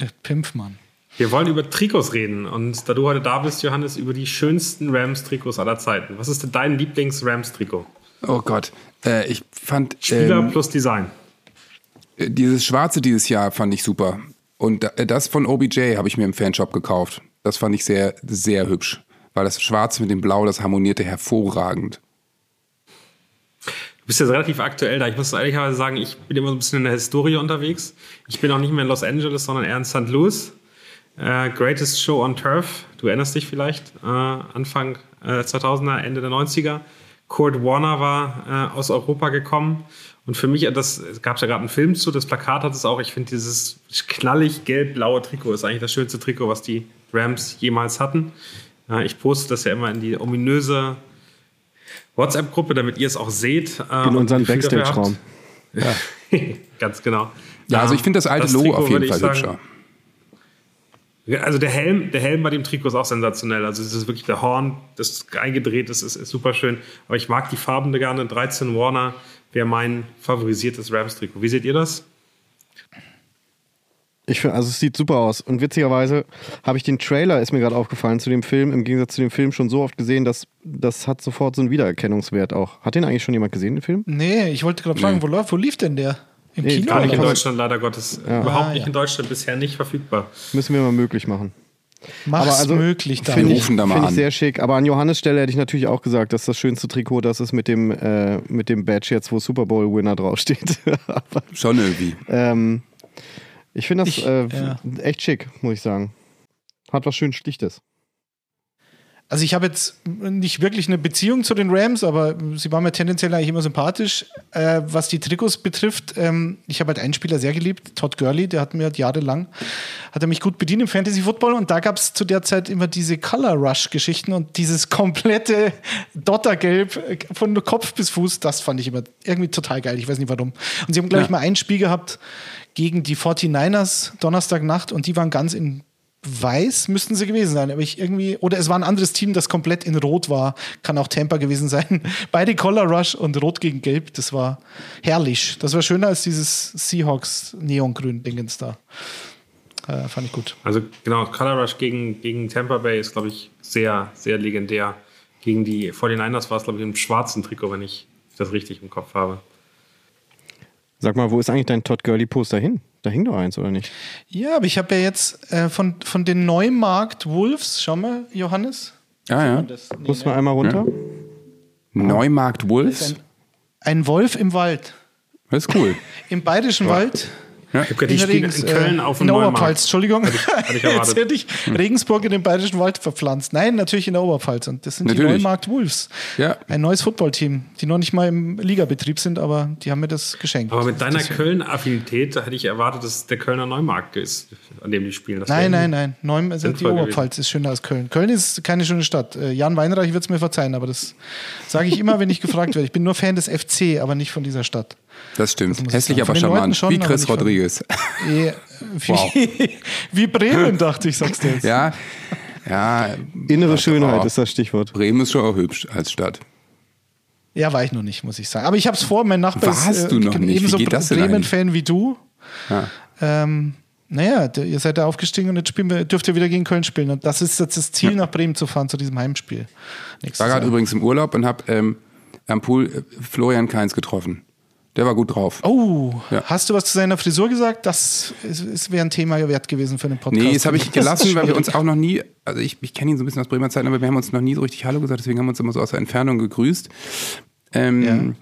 Der Pimpfmann. Wir wollen über Trikots reden und da du heute da bist, Johannes, über die schönsten Rams-Trikots aller Zeiten. Was ist denn dein Lieblings-Rams-Trikot? Oh Gott. Äh, ich fand Spieler ähm, plus Design. dieses Schwarze dieses Jahr fand ich super. Und da- das von OBJ habe ich mir im Fanshop gekauft. Das fand ich sehr, sehr hübsch. Weil das Schwarz mit dem Blau, das harmonierte hervorragend. Du bist ja relativ aktuell da. Ich muss ehrlicherweise sagen, ich bin immer so ein bisschen in der Historie unterwegs. Ich bin auch nicht mehr in Los Angeles, sondern eher in St. Louis. Äh, Greatest Show on Turf. Du erinnerst dich vielleicht. Äh, Anfang äh, 2000er, Ende der 90er. Kurt Warner war äh, aus Europa gekommen. Und für mich, das es gab ja gerade einen Film zu, das Plakat hat es auch. Ich finde, dieses knallig gelb-blaue Trikot ist eigentlich das schönste Trikot, was die Rams jemals hatten. Ich poste das ja immer in die ominöse WhatsApp-Gruppe, damit ihr es auch seht. äh, In unseren Backstage-Raum. habt. Ganz genau. Ja, also ich finde das alte Logo Trikot auf jeden Fall sagen- hübscher. Ja, Also der Helm, der Helm bei dem Trikot ist auch sensationell. Also es ist wirklich der Horn, das eingedreht ist, ist, ist super schön. Aber ich mag die Farben gerne. 13 Warner wäre mein favorisiertes Rams-Trikot. Wie seht ihr das? Ich finde, also es sieht super aus. Und witzigerweise habe ich den Trailer, ist mir gerade aufgefallen, zu dem Film, im Gegensatz zu dem Film schon so oft gesehen, dass das hat sofort so einen Wiedererkennungswert auch. Hat den eigentlich schon jemand gesehen, den Film? Nee, ich wollte gerade fragen, wo, läuft, wo lief denn der? Im Nee, Kino? Gar nicht in? Deutschland, leider Gottes. Überhaupt Ah, nicht ja. in Deutschland, bisher nicht verfügbar. Müssen wir mal möglich machen. Mach's Aber also, möglich Wir dann. rufen da mal Finde ich an. sehr schick. Aber an Johannes Stelle hätte ich natürlich auch gesagt, dass das schönste Trikot das ist mit dem, äh, mit dem Badge jetzt, wo Super Bowl Winner draufsteht. Aber, Schon irgendwie. ähm, Ich finde das Ich- äh, ja. echt schick, muss ich sagen. Hat was schön Schlichtes. Also ich habe jetzt nicht wirklich eine Beziehung zu den Rams, aber sie waren mir tendenziell eigentlich immer sympathisch. Äh, was die Trikots betrifft, ähm, ich habe halt einen Spieler sehr geliebt, Todd Gurley, der hat mir halt jahrelang, hat er mich gut bedient im Fantasy Football und da gab es zu der Zeit immer diese Color Rush Geschichten und dieses komplette Dottergelb von Kopf bis Fuß, das fand ich immer irgendwie total geil, ich weiß nicht warum. Und sie haben glaube ich mal ein Spiel gehabt gegen die 49ers Donnerstagnacht und die waren ganz in weiß müssten sie gewesen sein, aber ich irgendwie, oder es war ein anderes Team, das komplett in Rot war, kann auch Tampa gewesen sein. Beide Color Rush und Rot gegen Gelb, das war herrlich. Das war schöner als dieses Seahawks Neongrün-Dingens da. Äh, fand ich gut. Also genau, Color Rush gegen, gegen Tampa Bay ist, glaube ich, sehr, sehr legendär. Gegen die 49ers war es, glaube ich, im schwarzen Trikot, wenn ich das richtig im Kopf habe. Sag mal, wo ist eigentlich dein Todd Gurley Poster hin? Da hing doch eins, oder nicht? Ja, aber ich habe ja jetzt äh, von, von den Neumarkt Wolves, schau mal, Johannes. Ah ja. Das, nee, Muss man einmal runter? Neumarkt Wolves. ein, ein Wolf im Wald. Das ist cool. Im Bayerischen Wald. Ich habe gerade die In Spiele in Köln äh, auf in dem der Neumarkt. Oberpfalz, Entschuldigung. hatte ich Jetzt erwartet. hätte ich Regensburg in den Bayerischen Wald verpflanzt. Nein, natürlich in der Oberpfalz. Und das sind die Natürlich. Neumarkt Wolves. Ja. Ein neues Footballteam, die noch nicht mal im Ligabetrieb sind, aber die haben mir das geschenkt. Aber mit deiner Köln-Affinität hätte ich erwartet, dass es der Kölner Neumarkt ist, an dem die spielen. Das Nein, nein, nein. Neum, also die sinnvoll gewesen. Oberpfalz ist schöner als Köln. Köln ist keine schöne Stadt. Äh, Jan Weinreich wird es mir verzeihen, aber das sage ich immer, wenn ich gefragt werde. Ich bin nur Fan des FC, aber nicht von dieser Stadt. Das stimmt. ich Hässlich, aber charmant. schon, Wie Chris Rodriguez. Eh, Wie, wie Bremen, dachte ich, sagst du jetzt. Ja, ja. Innere. Schönheit ist das Stichwort. Bremen ist schon auch hübsch als Stadt. Ja, war ich noch nicht, muss ich sagen. Aber ich habe es vor, mein Nachbar Warst ist du noch nicht? Wie ebenso das Bremen-Fan wie du. Ja. Ähm, naja, ihr seid da aufgestiegen und jetzt spielen wir, dürft ihr wieder gegen Köln spielen. Und das ist jetzt das Ziel, nach Bremen zu fahren, zu diesem Heimspiel. Ich Nächstes war gerade übrigens im Urlaub und habe ähm, am Pool äh, Florian Kainz getroffen. Der war gut drauf. Oh, Ja. hast du was zu seiner Frisur gesagt? Das wäre ein Thema wert gewesen für den Podcast. Nee, das habe ich gelassen, weil wir uns auch noch nie, also ich, ich kenne ihn so ein bisschen aus Bremer Zeiten, aber wir haben uns noch nie so richtig Hallo gesagt, deswegen haben wir uns immer so aus der Entfernung gegrüßt. Ähm, Ja.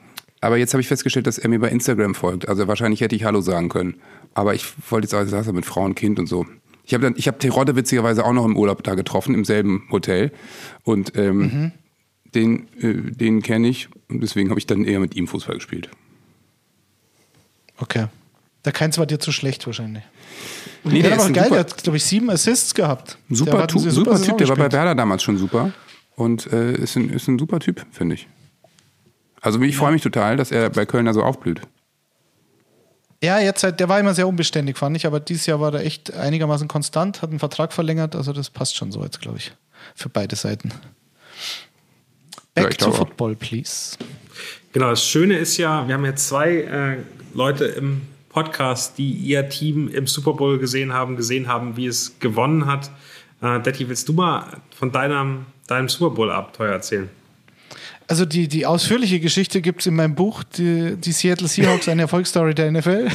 Aber jetzt habe ich festgestellt, dass er mir bei Instagram folgt. Also wahrscheinlich hätte ich Hallo sagen können. Aber ich wollte jetzt auch saß er mit Frau und Kind und so. Ich habe ich habe Terodde witzigerweise auch noch im Urlaub da getroffen, im selben Hotel. Und ähm, Mhm. den, äh, den kenne ich und deswegen habe ich dann eher mit ihm Fußball gespielt. Okay. Der Keins war dir zu schlecht wahrscheinlich. Nee, der der hat ist aber geil, super- der hat, glaube ich, sieben Assists gehabt. Ein Der super, tu, super, Typ, der war bei. Werder damals schon super und äh, ist, ein, ist ein super Typ, finde ich. Also ich freue mich total, dass er bei Kölner so aufblüht. Ja, jetzt halt, der war immer sehr unbeständig, fand ich, aber dieses Jahr war er echt einigermaßen konstant, hat einen Vertrag verlängert, also das passt schon so jetzt, glaube ich, für beide Seiten. Ja, Back ich to. Football, please. Genau, das Schöne ist ja, wir haben jetzt zwei äh, Leute im Podcast, die ihr Team im Super Bowl gesehen haben, gesehen haben, wie es gewonnen hat. Äh, Detti, willst du mal von deinem, deinem Super Bowl-Abenteuer erzählen? Also die, die ausführliche Geschichte gibt es in meinem Buch, die, die Seattle Seahawks, eine Erfolgsstory der NFL.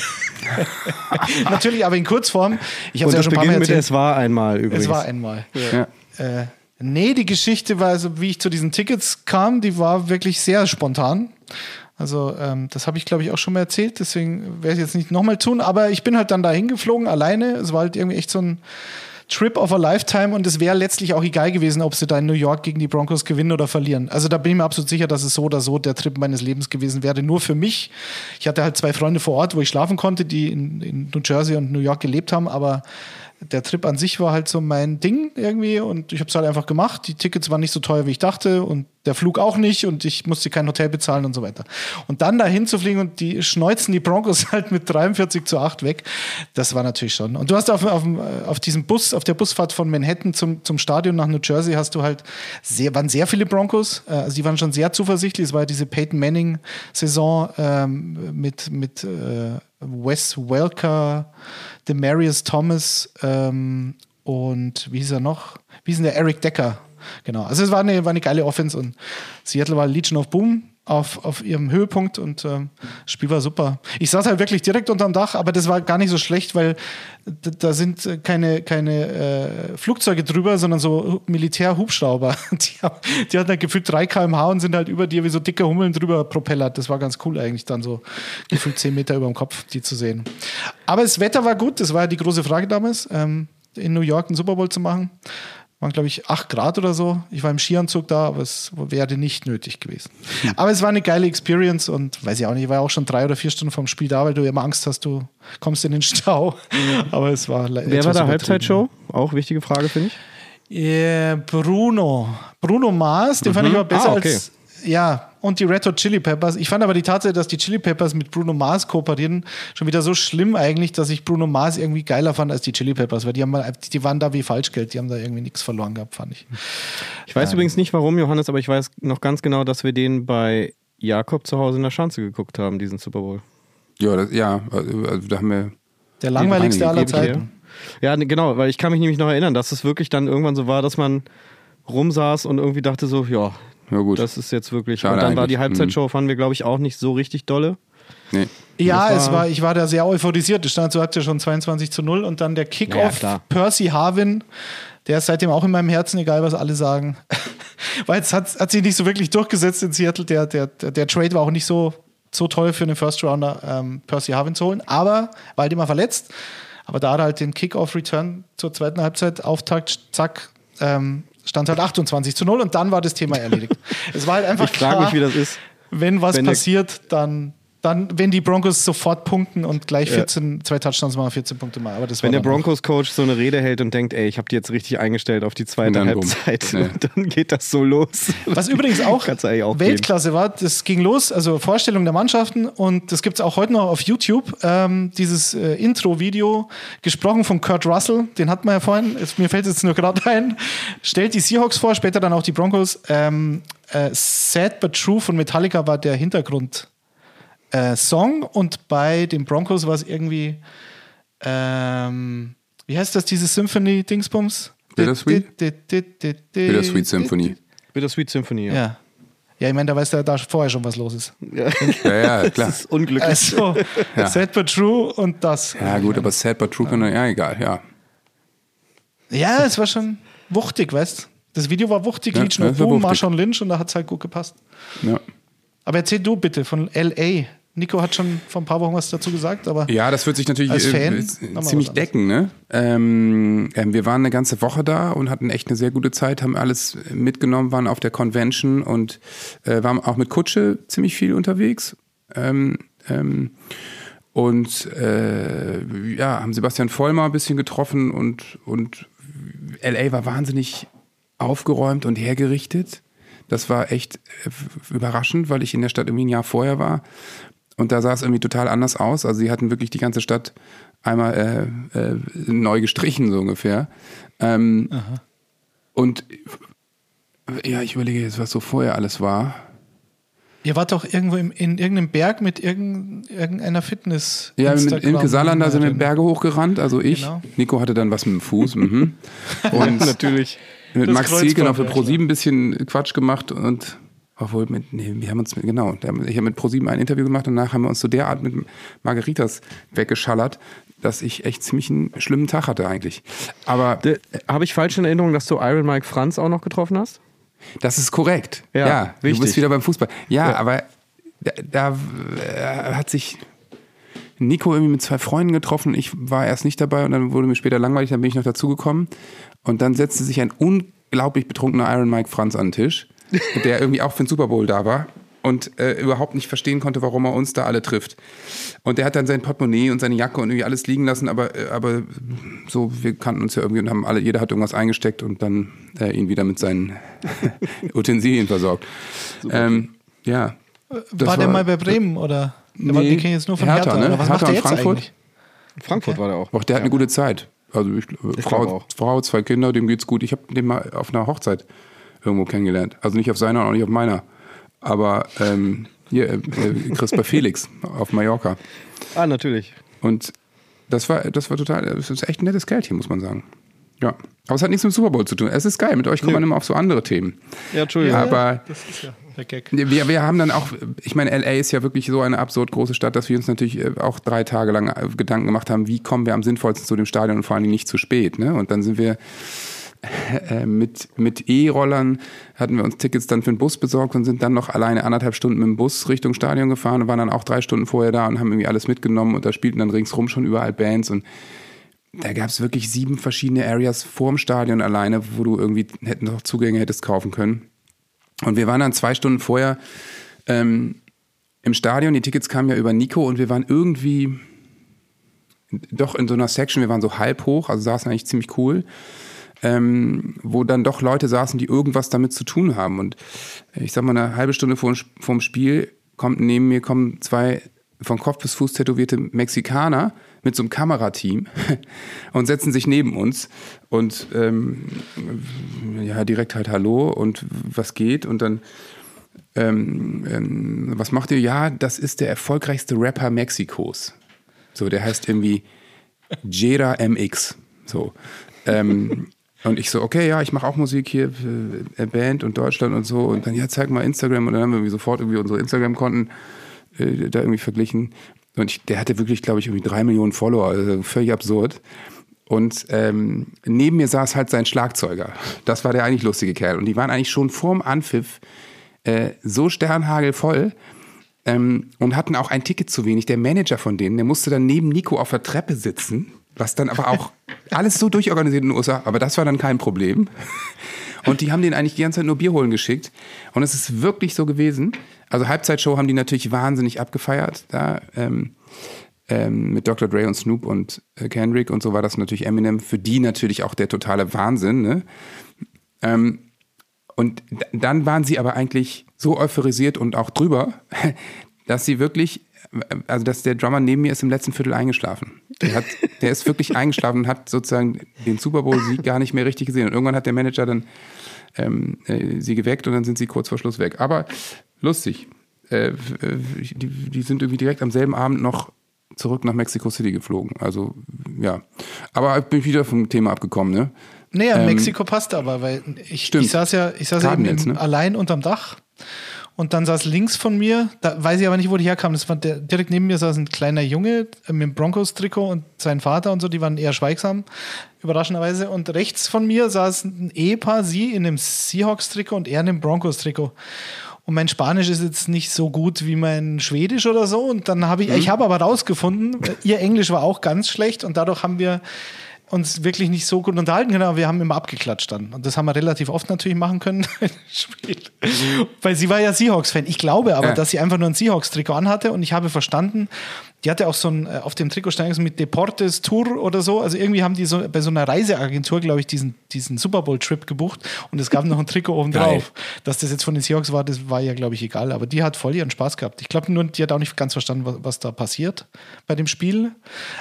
Natürlich, aber in Kurzform. Ich habe Und ja das schon ein paar Mal beginnt mit erzählt. Es war einmal übrigens. Es war einmal. Ja. Äh, nee, die Geschichte war, also, wie ich zu diesen Tickets kam, die war wirklich sehr spontan. Also, ähm, das habe ich, glaube ich, auch schon mal erzählt, deswegen werde ich jetzt nicht nochmal tun, aber ich bin halt dann da hingeflogen, alleine. Es war halt irgendwie echt so ein Trip of a Lifetime und es wäre letztlich auch egal gewesen, ob sie da in New York gegen die Broncos gewinnen oder verlieren. Also da bin ich mir absolut sicher, dass es so oder so der Trip meines Lebens gewesen wäre. Nur für mich. Ich hatte halt zwei Freunde vor Ort, wo ich schlafen konnte, die in, in New Jersey und New York gelebt haben, aber der Trip an sich war halt so mein Ding irgendwie und ich habe es halt einfach gemacht. Die Tickets waren nicht so teuer, wie ich dachte und der Flug auch nicht und ich musste kein Hotel bezahlen und so weiter. Und dann dahin zu fliegen und die schneuzen die Broncos halt mit 43 zu 8 weg, das war natürlich schon. Und du hast auf, auf, auf diesem Bus, auf der Busfahrt von Manhattan zum, zum Stadion nach New Jersey hast du halt sehr, waren sehr viele Broncos, äh, also die waren schon sehr zuversichtlich. Es war ja diese Peyton Manning Saison ähm, mit, mit äh, Wes Welker, Demarius Thomas ähm, und wie hieß er noch? Wie hieß denn der Eric Decker? Genau. Also es war eine, war eine geile Offense und Seattle war Legion of Boom. Auf, auf ihrem Höhepunkt und ähm, das Spiel war super. Ich saß halt wirklich direkt unterm Dach, aber das war gar nicht so schlecht, weil da sind äh, keine, keine äh, Flugzeuge drüber, sondern so Militärhubschrauber. Die, die hatten halt gefühlt 3 km/h und sind halt über dir wie so dicke Hummeln drüber propellert. Das war ganz cool eigentlich, dann so gefühlt 10 Meter über dem Kopf, die zu sehen. Aber das Wetter war gut, das war ja die große Frage damals, ähm, in New York einen Super Bowl zu machen. Waren, glaube ich, 8 Grad oder so. Ich war im Skianzug da, aber es wäre nicht nötig gewesen. Aber es war eine geile Experience und weiß ich auch nicht, ich war auch schon drei oder vier Stunden vom Spiel da, weil du immer Angst hast, du kommst in den Stau. Aber es war le- Wer war da übertrieben. Halbzeitshow? Auch wichtige Frage, finde ich. Äh, Bruno. Bruno Mars, den fand ich aber besser Ah, okay. als. Ja, und die Red Hot Chili Peppers. Ich fand aber die Tatsache, dass die Chili Peppers mit Bruno Mars kooperieren, schon wieder so schlimm eigentlich, dass ich Bruno Mars irgendwie geiler fand als die Chili Peppers, weil die, haben, mal- die waren da wie Falschgeld, die haben da irgendwie nichts verloren gehabt, fand ich. Ich weiß übrigens nicht warum, Johannes, aber ich weiß noch ganz genau, dass wir den bei Jakob zu Hause in der Schanze geguckt haben, diesen Super Bowl. Ja, das, ja, also da haben wir. Der langweiligste aller. Zeiten. Ja, ne, genau, weil ich kann mich nämlich noch erinnern, dass es wirklich dann irgendwann so war, dass man rumsaß und irgendwie dachte so, ja, Ja, gut. das ist jetzt wirklich. Schade und dann war eigentlich. die Halbzeitshow, fanden wir, glaube ich, auch nicht so richtig dolle. nee. Ja, Das es war- war, ich war da sehr euphorisiert. Es stand so, hat ja schon 22 zu 0 und dann der Kickoff klar. Percy Harvin, der ist seitdem auch in meinem Herzen, egal was alle sagen. Weil es hat, hat sich nicht so wirklich durchgesetzt in Seattle. Der, der, der, der Trade war auch nicht so, so toll für einen First Rounder, ähm, Percy Harvin zu holen, aber war halt immer verletzt. Aber da hat er halt den Kickoff-Return zur zweiten Halbzeit, Auftakt, zack, ähm, stand halt 28 zu 0 und dann war das Thema erledigt. es war halt einfach Ich klar, mich, wie das ist. wenn was Wenn passiert, dann, dann, wenn die Broncos sofort punkten und gleich 14, zwei Touchdowns machen, 14 Punkte mal. Aber das Wenn der Broncos-Coach so eine Rede hält und denkt, ey, ich habe die jetzt richtig eingestellt auf die zweite Und. Halbzeit, Nee. dann geht das so los. Was übrigens auch, auch Weltklasse war, das ging los, also Vorstellung der Mannschaften und das gibt es auch heute noch auf YouTube, ähm, dieses äh, Intro-Video, gesprochen von Kurt Russell, den hat man ja vorhin, es, mir fällt jetzt nur gerade ein, stellt die Seahawks vor, später dann auch die Broncos. Ähm, äh, Sad But True von Metallica war der Hintergrund. Äh, Song und bei den Broncos war es irgendwie, ähm, wie heißt das, diese Symphony-Dingsbums? Bittersweet? Bittersweet Symphony. Bittersweet Symphony, ja. Ja. Ja, ich meine, da weiß der da vorher schon, was los ist. Ja, ja, klar. Das ist unglücklich. Also, Ja. Sad but True und das. Ja, gut, aber Sad but True kann ja egal, ja. Ja, es war schon wuchtig, weißt du? Das Video war wuchtig, Ja, ja, es war Boom. Marshawn Lynch und da hat es halt gut gepasst. ja. Aber erzähl du bitte von L.A. Nico hat schon vor ein paar Wochen was dazu gesagt, aber Ja, das wird sich natürlich Als Fan äh, nochmal was ziemlich decken. Ne? Ähm, ähm, wir waren eine ganze Woche da und hatten echt eine sehr gute Zeit, haben alles mitgenommen, waren auf der Convention und äh, waren auch mit Kutsche ziemlich viel unterwegs. Ähm, ähm, und äh, ja, haben Sebastian Vollmer ein bisschen getroffen und, und LA war wahnsinnig aufgeräumt und hergerichtet. Das war echt äh, überraschend, weil ich in der Stadt irgendwie ein Jahr vorher war. Und da sah es irgendwie total anders aus. Also sie hatten wirklich die ganze Stadt einmal äh, äh, neu gestrichen, so ungefähr. Ähm, und ja, ich überlege jetzt, was so vorher alles war. ihr wart doch irgendwo im, in irgendeinem Berg mit irgend, irgendeiner Fitness. Ja, mit Imke Salander sind wir Berge hochgerannt, also ich. Genau. Nico hatte dann was mit dem Fuß. mhm. Und Natürlich. Mit Max Kreuzband, Zielke noch für ja, Pro7 ein bisschen Quatsch gemacht und obwohl mit, nee, wir haben uns mit, genau, ich habe mit Pro7 ein Interview gemacht und danach haben wir uns so derart mit Margaritas weggeschallert, dass ich echt ziemlich einen schlimmen Tag hatte eigentlich. Aber Habe ich falsch in Erinnerung, dass du Iron Mike Franz auch noch getroffen hast? das ist korrekt. Ja, Ja, du bist wieder beim Fußball. Ja, aber da, da äh, hat sich Nico irgendwie mit zwei Freunden getroffen. Ich war erst nicht dabei und dann wurde mir später langweilig, dann bin ich noch dazugekommen. Und dann setzte sich ein unglaublich betrunkener Iron Mike Franz an den Tisch, der irgendwie auch für den Super Bowl da war und äh, überhaupt nicht verstehen konnte, warum er uns da alle trifft. Und der hat dann sein Portemonnaie und seine Jacke und irgendwie alles liegen lassen, aber, äh, aber so, wir kannten uns ja irgendwie und haben alle, jeder hat irgendwas eingesteckt und dann äh, ihn wieder mit seinen Utensilien versorgt. Ähm, ja. Das War, der mal bei Bremen oder? Der war, Nee, die kenne ich jetzt nur von Hertha, Hertha. ne? Oder was Hertha macht er und jetzt Frankfurt? eigentlich? In Frankfurt war der auch. Auch der hat eine gute Zeit. Also ich, Ich Frau. Frau, zwei Kinder, dem geht's gut. Ich habe den mal auf einer Hochzeit irgendwo kennengelernt. Also nicht auf seiner und auch nicht auf meiner. Aber ähm, hier, äh, äh, Chris bei Felix auf Mallorca. Ah, natürlich. Und das war, das war total, das ist echt ein nettes Kerlchen, muss man sagen. Ja. Aber es hat nichts mit dem Super Bowl zu tun. Es ist geil. Mit euch kommt man immer auf so andere Themen. Ja, Entschuldigung. Aber der Gag. Wir, wir haben dann auch, ich meine, LA ist ja wirklich so eine absurd große Stadt, dass wir uns natürlich äh, auch drei Tage lang äh, Gedanken gemacht haben, wie kommen wir am sinnvollsten zu dem Stadion und vor allen Dingen nicht zu spät. Ne? Und dann sind wir äh, mit, mit E-Rollern hatten wir uns Tickets dann für den Bus besorgt und sind dann noch alleine anderthalb Stunden mit dem Bus Richtung Stadion gefahren und waren dann auch drei Stunden vorher da und haben irgendwie alles mitgenommen und da spielten dann ringsrum schon überall Bands und da gab es wirklich sieben verschiedene Areas vorm Stadion alleine, wo du irgendwie hätten noch Zugänge hättest kaufen können. Und wir waren dann zwei Stunden vorher ähm, im Stadion. Die Tickets kamen ja über Nico und wir waren irgendwie doch in so einer Section, wir waren so halb hoch, also saßen eigentlich ziemlich cool, ähm, wo dann doch Leute saßen, die irgendwas damit zu tun haben. Und ich sag mal, eine halbe Stunde vor, vorm Spiel kommt neben mir kommen zwei von Kopf bis Fuß tätowierte Mexikaner mit so einem Kamerateam und setzen sich neben uns und ähm, ja, direkt halt Hallo und was geht und dann ähm, ähm, was macht ihr? Ja, das ist der erfolgreichste Rapper Mexikos. So, der heißt irgendwie Jera MX. So. Ähm, und ich so, okay, ja, ich mache auch Musik hier für Band und Deutschland und so. Und dann, ja, zeig mal Instagram. Und dann haben wir irgendwie sofort irgendwie unsere Instagram-Konten äh, da irgendwie verglichen. Und ich, der hatte wirklich, glaube ich, irgendwie drei Millionen Follower, also völlig absurd. Und ähm, neben mir saß halt sein Schlagzeuger. Das war der eigentlich lustige Kerl. Und die waren eigentlich schon vorm Anpfiff äh, so sternhagelvoll ähm, und hatten auch ein Ticket zu wenig. Der Manager von denen, der musste dann neben Nico auf der Treppe sitzen, was dann aber auch alles so durchorganisiert in den USA. Aber das war dann kein Problem. Und die haben den eigentlich die ganze Zeit nur Bier holen geschickt. Und es ist wirklich so gewesen. Also Halbzeitshow haben die natürlich wahnsinnig abgefeiert. Da, ähm, ähm, mit Dr. Dre und Snoop und äh, Kendrick und so war das natürlich Eminem. Für die natürlich auch der totale Wahnsinn. Ne? Ähm, und dann waren sie aber eigentlich so euphorisiert und auch drüber, dass sie wirklich, also dass der Drummer neben mir ist im letzten Viertel eingeschlafen. Der, hat, der ist wirklich eingeschlafen und hat sozusagen den Super Bowl-Sieg gar nicht mehr richtig gesehen. Und irgendwann hat der Manager dann ähm, äh, sie geweckt und dann sind sie kurz vor Schluss weg. Aber lustig. Äh, die, die sind irgendwie direkt am selben Abend noch zurück nach Mexico City geflogen. Also, ja. Aber ich bin wieder vom Thema abgekommen, ne? Nee, ähm, Mexiko passt aber, weil ich, ich saß ja, ich saß ja eben ne? allein unterm Dach und dann saß links von mir, da weiß ich aber nicht, wo die herkamen. Das war der, direkt neben mir saß ein kleiner Junge mit dem Broncos-Trikot und sein Vater und so, die waren eher schweigsam, überraschenderweise. Und rechts von mir saß ein Ehepaar, sie in einem Seahawks-Trikot und er in einem Broncos-Trikot. Und mein Spanisch ist jetzt nicht so gut wie mein Schwedisch oder so. Und dann habe ich, mhm. ich habe aber rausgefunden, ihr Englisch war auch ganz schlecht und dadurch haben wir uns wirklich nicht so gut unterhalten können, aber wir haben immer abgeklatscht dann. Und das haben wir relativ oft natürlich machen können Spiel. Weil sie war ja Seahawks-Fan. Ich glaube aber, ja. dass sie einfach nur ein Seahawks-Trikot anhatte und ich habe verstanden, die hatte auch so ein, äh, auf dem Trikot stand mit Deportes Tour oder so. Also irgendwie haben die so bei so einer Reiseagentur, glaube ich, diesen, diesen Super Bowl-Trip gebucht und es gab noch ein Trikot oben drauf. Dass das jetzt von den Seahawks war, das war ja, glaube ich, egal. Aber die hat voll ihren Spaß gehabt. Ich glaube nur, die hat auch nicht ganz verstanden, was, was da passiert bei dem Spiel.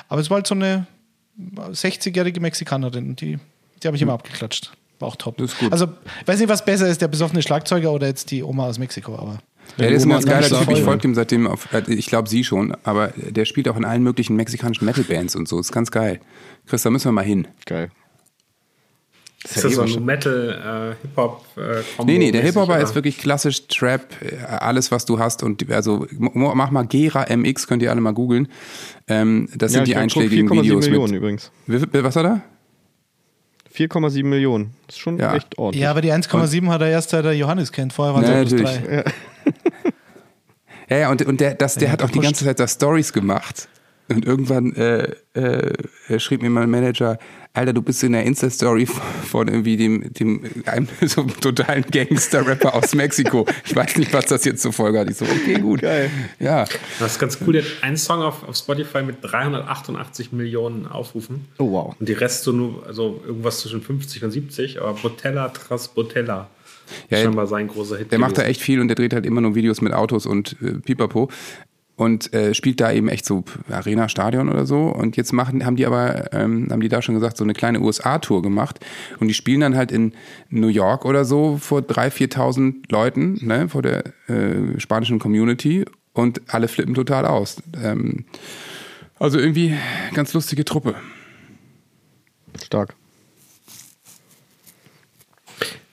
Aber es war halt so eine 60-jährige Mexikanerin. Die, die habe ich immer abgeklatscht. War auch top. Also, ich weiß nicht, was besser ist, der besoffene Schlagzeuger oder jetzt die Oma aus Mexiko, aber. Ja, der ist ein ganz geiler Typ. Ich folge ihm seitdem auf, äh, ich glaube sie schon, aber der spielt auch in allen möglichen mexikanischen Metal-Bands und so. Ist ganz geil. Chris, da müssen wir mal hin. Geil. Ist das so ein Metal, äh, Hip-Hop? Äh, nee, nee, der Hip-Hopper ist wirklich klassisch Trap, äh, alles, was du hast. Und also mach mal Gera MX, könnt ihr alle mal googeln. Ähm, das ja, sind die einschlägigen Videos. Millionen mit, übrigens. Was war da? 4,7 Millionen. Das ist schon ja. echt ordentlich. Ja, aber die 1,7 hat er erst seit er Johannes kennt. Vorher waren es ja, drei. Ja. ja, ja, und, und der, das, der hat auch die ganze Zeit da Stories gemacht. Und irgendwann äh, äh, schrieb mir mein Manager, Alter, du bist in der Insta-Story von irgendwie dem, dem einem so einem totalen Gangster-Rapper aus Mexiko. Ich weiß nicht, was das jetzt zur Folge hat. Ich so, okay, gut. Geil. Ja. Das ist ganz cool. Der hat einen Song auf, auf Spotify mit 388 Millionen Aufrufen. Oh, wow. Und die Rest so nur, also irgendwas zwischen 50 und 70, aber Botella tras Botella. Ja, scheinbar sein großer Hit. Der gewesen. macht da echt viel und der dreht halt immer nur Videos mit Autos und äh, Pipapo und äh, spielt da eben echt so Arena Stadion oder so. Und jetzt machen haben die aber ähm, haben die da schon gesagt so eine kleine USA Tour gemacht. Und die spielen dann halt in New York oder so vor drei viertausend Leuten ne vor der äh, spanischen Community. Und alle flippen total aus. Ähm, also irgendwie ganz lustige Truppe. Stark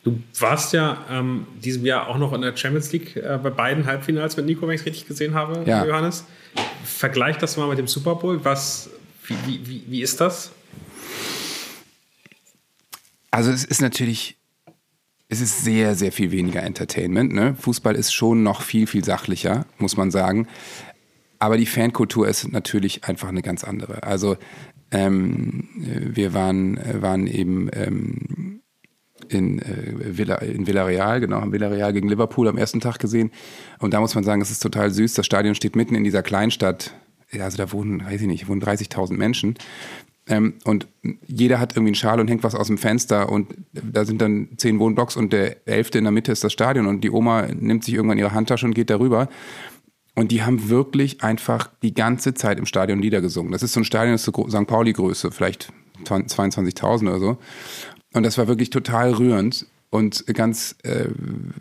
Du warst ja ähm, diesem Jahr auch noch in der Champions League äh, bei beiden Halbfinals mit Nico, wenn ich es richtig gesehen habe, Ja. Johannes. Vergleich das mal mit dem Super Bowl. Was, wie, wie, wie, ist das? Also es ist natürlich, es ist sehr, sehr viel weniger Entertainment. Ne? Fußball ist schon noch viel, viel sachlicher, muss man sagen. Aber die Fankultur ist natürlich einfach eine ganz andere. Also ähm, wir waren, äh, waren eben ähm, in, äh, Villa, in Villarreal, genau, haben Villarreal gegen Liverpool am ersten Tag gesehen. Und da muss man sagen, es ist total süß. Das Stadion steht mitten in dieser Kleinstadt. Also da wohnen, weiß ich nicht, wohnen 30.000 Menschen. Ähm, und jeder hat irgendwie einen Schal und hängt was aus dem Fenster und da sind dann zehn Wohnblocks und der elfte in der Mitte ist das Stadion und die Oma nimmt sich irgendwann ihre Handtasche und geht darüber. Und die haben wirklich einfach die ganze Zeit im Stadion Lieder gesungen. Das ist so ein Stadion, das ist so St. Pauli-Größe, vielleicht 22.000 oder so. Und das war wirklich total rührend und ganz äh,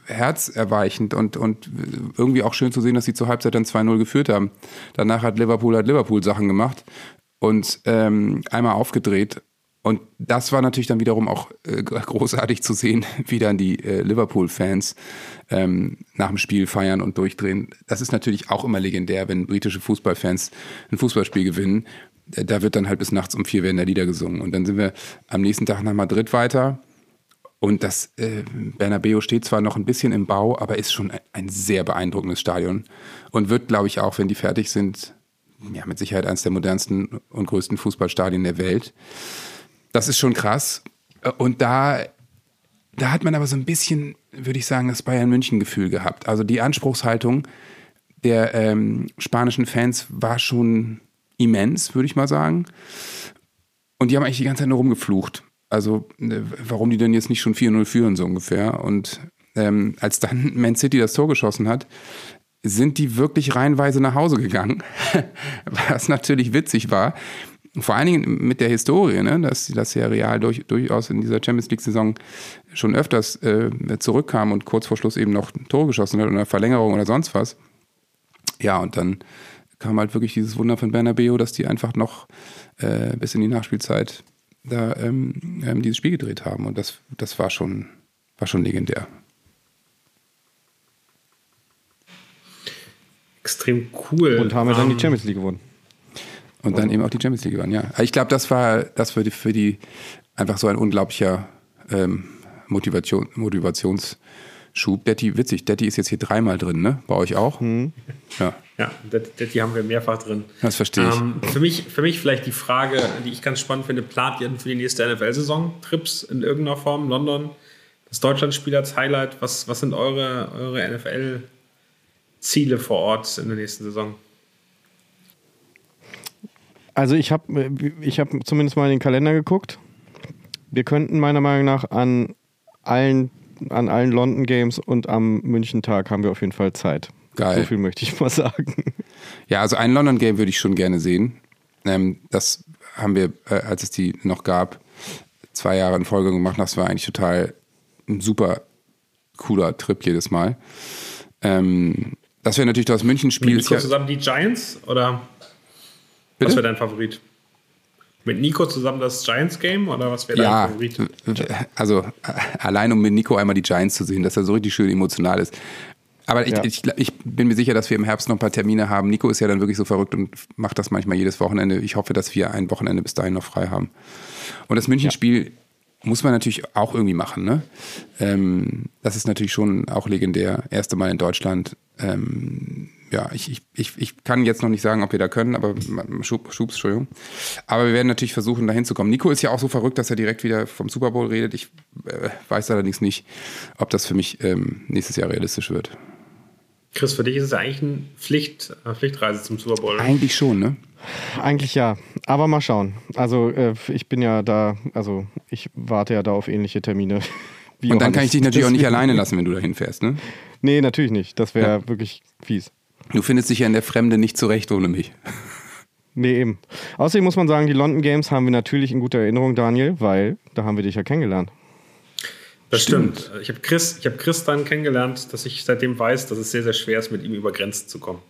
herzerweichend und, und irgendwie auch schön zu sehen, dass sie zur Halbzeit dann 2-0 geführt haben. Danach hat Liverpool hat Liverpool Sachen gemacht und ähm, einmal aufgedreht. Und das war natürlich dann wiederum auch äh, großartig zu sehen, wie dann die äh, Liverpool-Fans ähm, nach dem Spiel feiern und durchdrehen. Das ist natürlich auch immer legendär, wenn britische Fußballfans ein Fußballspiel gewinnen. Da wird dann halt bis nachts um vier werden da Lieder gesungen. Und dann sind wir am nächsten Tag nach Madrid weiter. Und das äh, Bernabeu steht zwar noch ein bisschen im Bau, aber ist schon ein, ein sehr beeindruckendes Stadion. Und wird, glaube ich, auch, wenn die fertig sind, ja, mit Sicherheit eines der modernsten und größten Fußballstadien der Welt. Das ist schon krass. Und da, da hat man aber so ein bisschen, würde ich sagen, das Bayern München-Gefühl gehabt. Also die Anspruchshaltung der ähm, spanischen Fans war schon immens, würde ich mal sagen. Und die haben eigentlich die ganze Zeit nur rumgeflucht. Also, äh, warum die denn jetzt nicht schon 4-0 führen, so ungefähr. Und ähm, als dann Man City das Tor geschossen hat, sind die wirklich reihenweise nach Hause gegangen. Was natürlich witzig war. Vor allen Dingen mit der Historie, ne, dass, dass ja Real durch, durchaus in dieser Champions League-Saison schon öfters äh, zurückkam und kurz vor Schluss eben noch ein Tor geschossen hat oder Verlängerung oder sonst was. Ja, und dann kam halt wirklich dieses Wunder von Bernabeu, dass die einfach noch äh, bis in die Nachspielzeit da ähm, ähm, dieses Spiel gedreht haben. Und das, das war schon, war schon legendär. Extrem cool. Und haben wir dann die Champions League gewonnen. Und dann eben auch die Champions League gewonnen, ja. Ich glaube, das war das für die, für die einfach so ein unglaublicher ähm, Motivation, Motivationsschub. Detti, witzig, Detti ist jetzt hier dreimal drin, ne? Bei euch auch? Ja, Ja, das, die haben wir mehrfach drin. das verstehe ich. Ähm, für, mich, für mich vielleicht die Frage, die ich ganz spannend finde, plant ihr denn für die nächste NFL-Saison Trips in irgendeiner Form? London, das Deutschlandspiel als Highlight. Was, was sind eure, eure NFL-Ziele vor Ort in der nächsten Saison? Also ich habe ich hab zumindest mal in den Kalender geguckt. Wir könnten meiner Meinung nach an allen, an allen London Games und am München-Tag haben wir auf jeden Fall Zeit. Geil. So viel möchte ich mal sagen. Ja, also ein London Game würde ich schon gerne sehen. Ähm, das haben wir, äh, als es die noch gab, zwei Jahre in Folge gemacht. Das war eigentlich total ein super cooler Trip jedes Mal. Ähm, das wäre natürlich das München-Spiel. Ja, zusammen die Giants oder Bitte? was wäre dein Favorit? Mit Nico zusammen das Giants-Game oder was wäre dein ja, Favorit? also äh, allein um mit Nico einmal die Giants zu sehen, dass er so richtig schön emotional ist. Aber ich, Ja. ich, ich bin mir sicher, dass wir im Herbst noch ein paar Termine haben. Nico ist ja dann wirklich so verrückt und macht das manchmal jedes Wochenende. Ich hoffe, dass wir ein Wochenende bis dahin noch frei haben. Und das München-Spiel muss man natürlich auch irgendwie machen. Ne? Ähm, das ist natürlich schon auch legendär. Erste Mal in Deutschland. Ähm, ja, ich, ich, ich, ich kann jetzt noch nicht sagen, ob wir da können, aber Schub, Schubs, Entschuldigung. Aber wir werden natürlich versuchen, da hinzukommen. Nico ist ja auch so verrückt, dass er direkt wieder vom Super Bowl redet. Ich äh, weiß allerdings nicht, ob das für mich ähm, nächstes Jahr realistisch wird. Chris, für dich ist es ja eigentlich eine Pflicht, eine Pflichtreise zum Super Bowl. Eigentlich schon, ne? Eigentlich ja, aber mal schauen. Also äh, ich bin ja da, also ich warte ja da auf ähnliche Termine. wie Und dann kann ich dich natürlich auch nicht alleine lassen, wenn du da hinfährst, ne? Nee, natürlich nicht. Das wäre Ja. wirklich fies. Du findest dich ja in der Fremde nicht zurecht ohne mich. Nee, eben. Außerdem muss man sagen, die London Games haben wir natürlich in guter Erinnerung, Daniel, weil da haben wir dich ja kennengelernt. Das stimmt. Ich habe Chris, ich hab Chris dann kennengelernt, dass ich seitdem weiß, dass es sehr, sehr schwer ist, mit ihm über Grenzen zu kommen.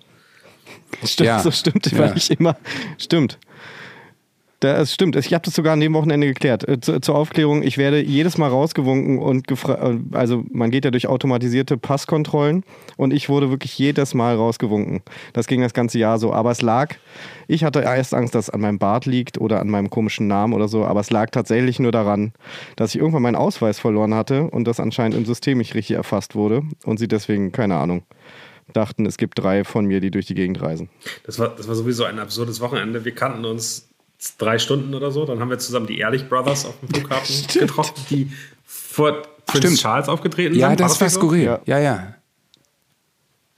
Stimmt, Ja. so stimmt, Ja. weil ich immer. Stimmt. Das stimmt. Ich habe das sogar an dem Wochenende geklärt. Äh, zu, zur Aufklärung, ich werde jedes Mal rausgewunken und gefragt, also man geht ja durch automatisierte Passkontrollen und ich wurde wirklich jedes Mal rausgewunken. Das ging das ganze Jahr so. Aber es lag, ich hatte erst Angst, dass es an meinem Bart liegt oder an meinem komischen Namen oder so, aber es lag tatsächlich nur daran, dass ich irgendwann meinen Ausweis verloren hatte und das anscheinend im System nicht richtig erfasst wurde und sie deswegen, keine Ahnung, dachten, es gibt drei von mir, die durch die Gegend reisen. Das war, das war sowieso ein absurdes Wochenende. Wir kannten uns drei Stunden oder so. Dann haben wir zusammen die Ehrlich Brothers auf dem Flughafen getroffen, die vor Prince Stimmt. Charles aufgetreten Ja, sind. das war nicht so? skurril. Ja. Ja, ja.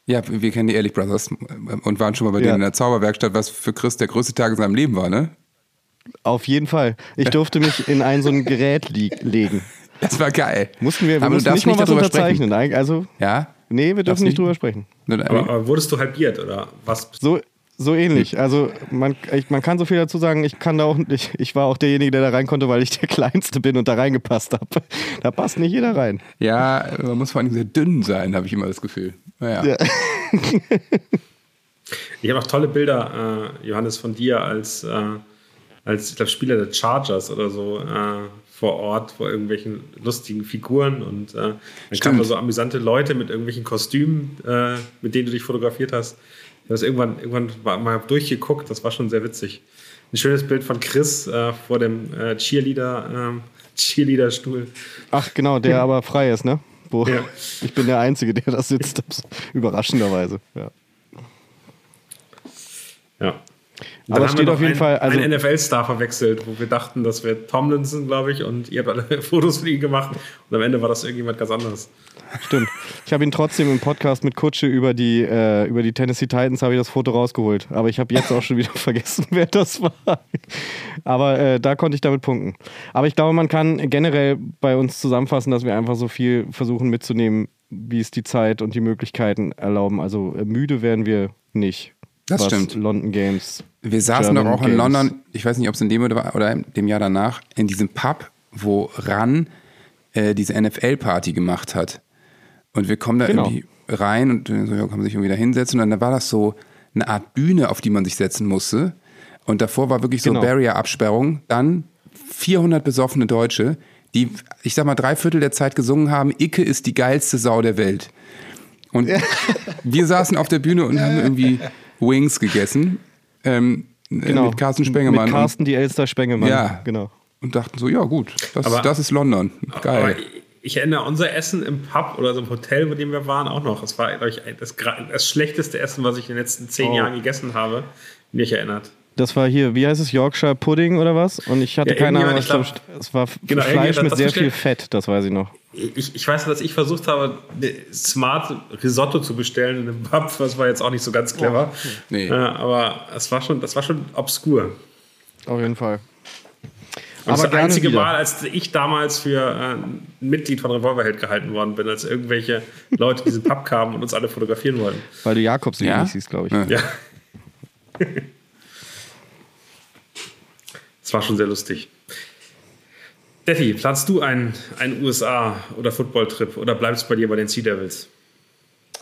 Ja, wir kennen die Ehrlich Brothers und waren schon mal bei Ja. denen in der Zauberwerkstatt, was für Chris der größte Tag in seinem Leben war, ne? Auf jeden Fall. Ich durfte mich in ein so ein Gerät legen. Das war geil. Mussten wir, wir Aber mussten nicht mal was unterzeichnen. Eig- Also, Ja? nee, wir dürfen nicht drüber sprechen. Nur- Aber, aber wurdest du halbiert oder was? So, so ähnlich. Also man, ich, man kann so viel dazu sagen, ich kann da auch ich, ich war auch derjenige, der da rein konnte, weil ich der Kleinste bin und da reingepasst habe. Da passt nicht jeder rein. Ja, man muss vor allem sehr dünn sein, habe ich immer das Gefühl. Naja. Ja. Ich habe auch tolle Bilder, äh, Johannes, von dir als, äh, als ich glaub, Spieler der Chargers oder so äh, vor Ort vor irgendwelchen lustigen Figuren und äh, dann kamen da so amüsante Leute mit irgendwelchen Kostümen, äh, mit denen du dich fotografiert hast. Ich habe das irgendwann, irgendwann mal- durchgeguckt, das war schon sehr witzig. Ein schönes Bild von Chris äh, vor dem äh, Cheerleader, ähm, Cheerleader-Stuhl. Ach genau, der aber frei ist, ne? Wo, Ja. Ich bin der Einzige, der da sitzt. Überraschenderweise. Ja. Ja. Und Aber es haben steht auf jeden einen, Fall, also- einen NFL-Star verwechselt, wo wir dachten, das wäre Tomlinson, glaube ich, und ihr habt alle Fotos von ihm gemacht und am Ende war das irgendjemand ganz anderes. Stimmt. Ich habe ihn trotzdem im Podcast mit Kutsche über die, äh, über die Tennessee Titans habe ich das Foto rausgeholt. Aber ich habe jetzt auch schon wieder vergessen, wer das war. Aber äh, da konnte ich damit punkten. Aber ich glaube, man kann generell bei uns zusammenfassen, dass wir einfach so viel versuchen mitzunehmen, wie es die Zeit und die Möglichkeiten erlauben. Also äh, müde werden wir nicht. Das stimmt. London Games. Wir saßen German doch auch in Games. London, ich weiß nicht, ob es in dem oder, oder dem Jahr danach, in diesem Pub, wo Ran äh, diese NFL-Party gemacht hat. Und wir kommen da Genau. irgendwie rein und so, ja, kann man sich irgendwie da hinsetzen. Und dann war das so eine Art Bühne, auf die man sich setzen musste. Und davor war wirklich so Genau. Barrier-Absperrung. Dann 400 besoffene Deutsche, die, ich sag mal, drei Viertel der Zeit gesungen haben, Icke ist die geilste Sau der Welt. Und wir saßen auf der Bühne und haben irgendwie Wings gegessen. Ähm, Genau. Mit Carsten Spengemann. Mit Carsten die Elster Spengemann. Ja. Genau. Und, dachten so, ja gut, das, Aber- das ist London. Aber Geil. ich erinnere unser Essen im Pub oder so im Hotel, wo dem wir waren, auch noch. Es war, glaube ich, das, das schlechteste Essen, was ich in den letzten zehn Oh. Jahren gegessen habe. Mich erinnert. Das war hier, wie heißt es, Yorkshire Pudding oder was? Und ich hatte Ja, keine Ahnung, was irgendjemand, da, es war Genau, Fleisch mit sehr das viel. Fett, das weiß ich noch. Ich, ich weiß, dass ich versucht habe, eine Smart Risotto zu bestellen in einem Pub. Das war jetzt auch nicht so ganz clever. Nee. Äh, aber es war schon, das war schon obskur. Auf jeden Fall. Und das Aber ist das gerne einzige wieder. Mal, als ich damals für äh, ein Mitglied von Revolverheld gehalten worden bin, als irgendwelche Leute in diesen Pub kamen und uns alle fotografieren wollten. Weil du Jakobs Ja? nicht siehst, glaube ich. Ja. Ja. War schon sehr lustig. Detti, planst du einen, einen USA- oder Football-Trip oder bleibst bei dir bei den Sea Devils?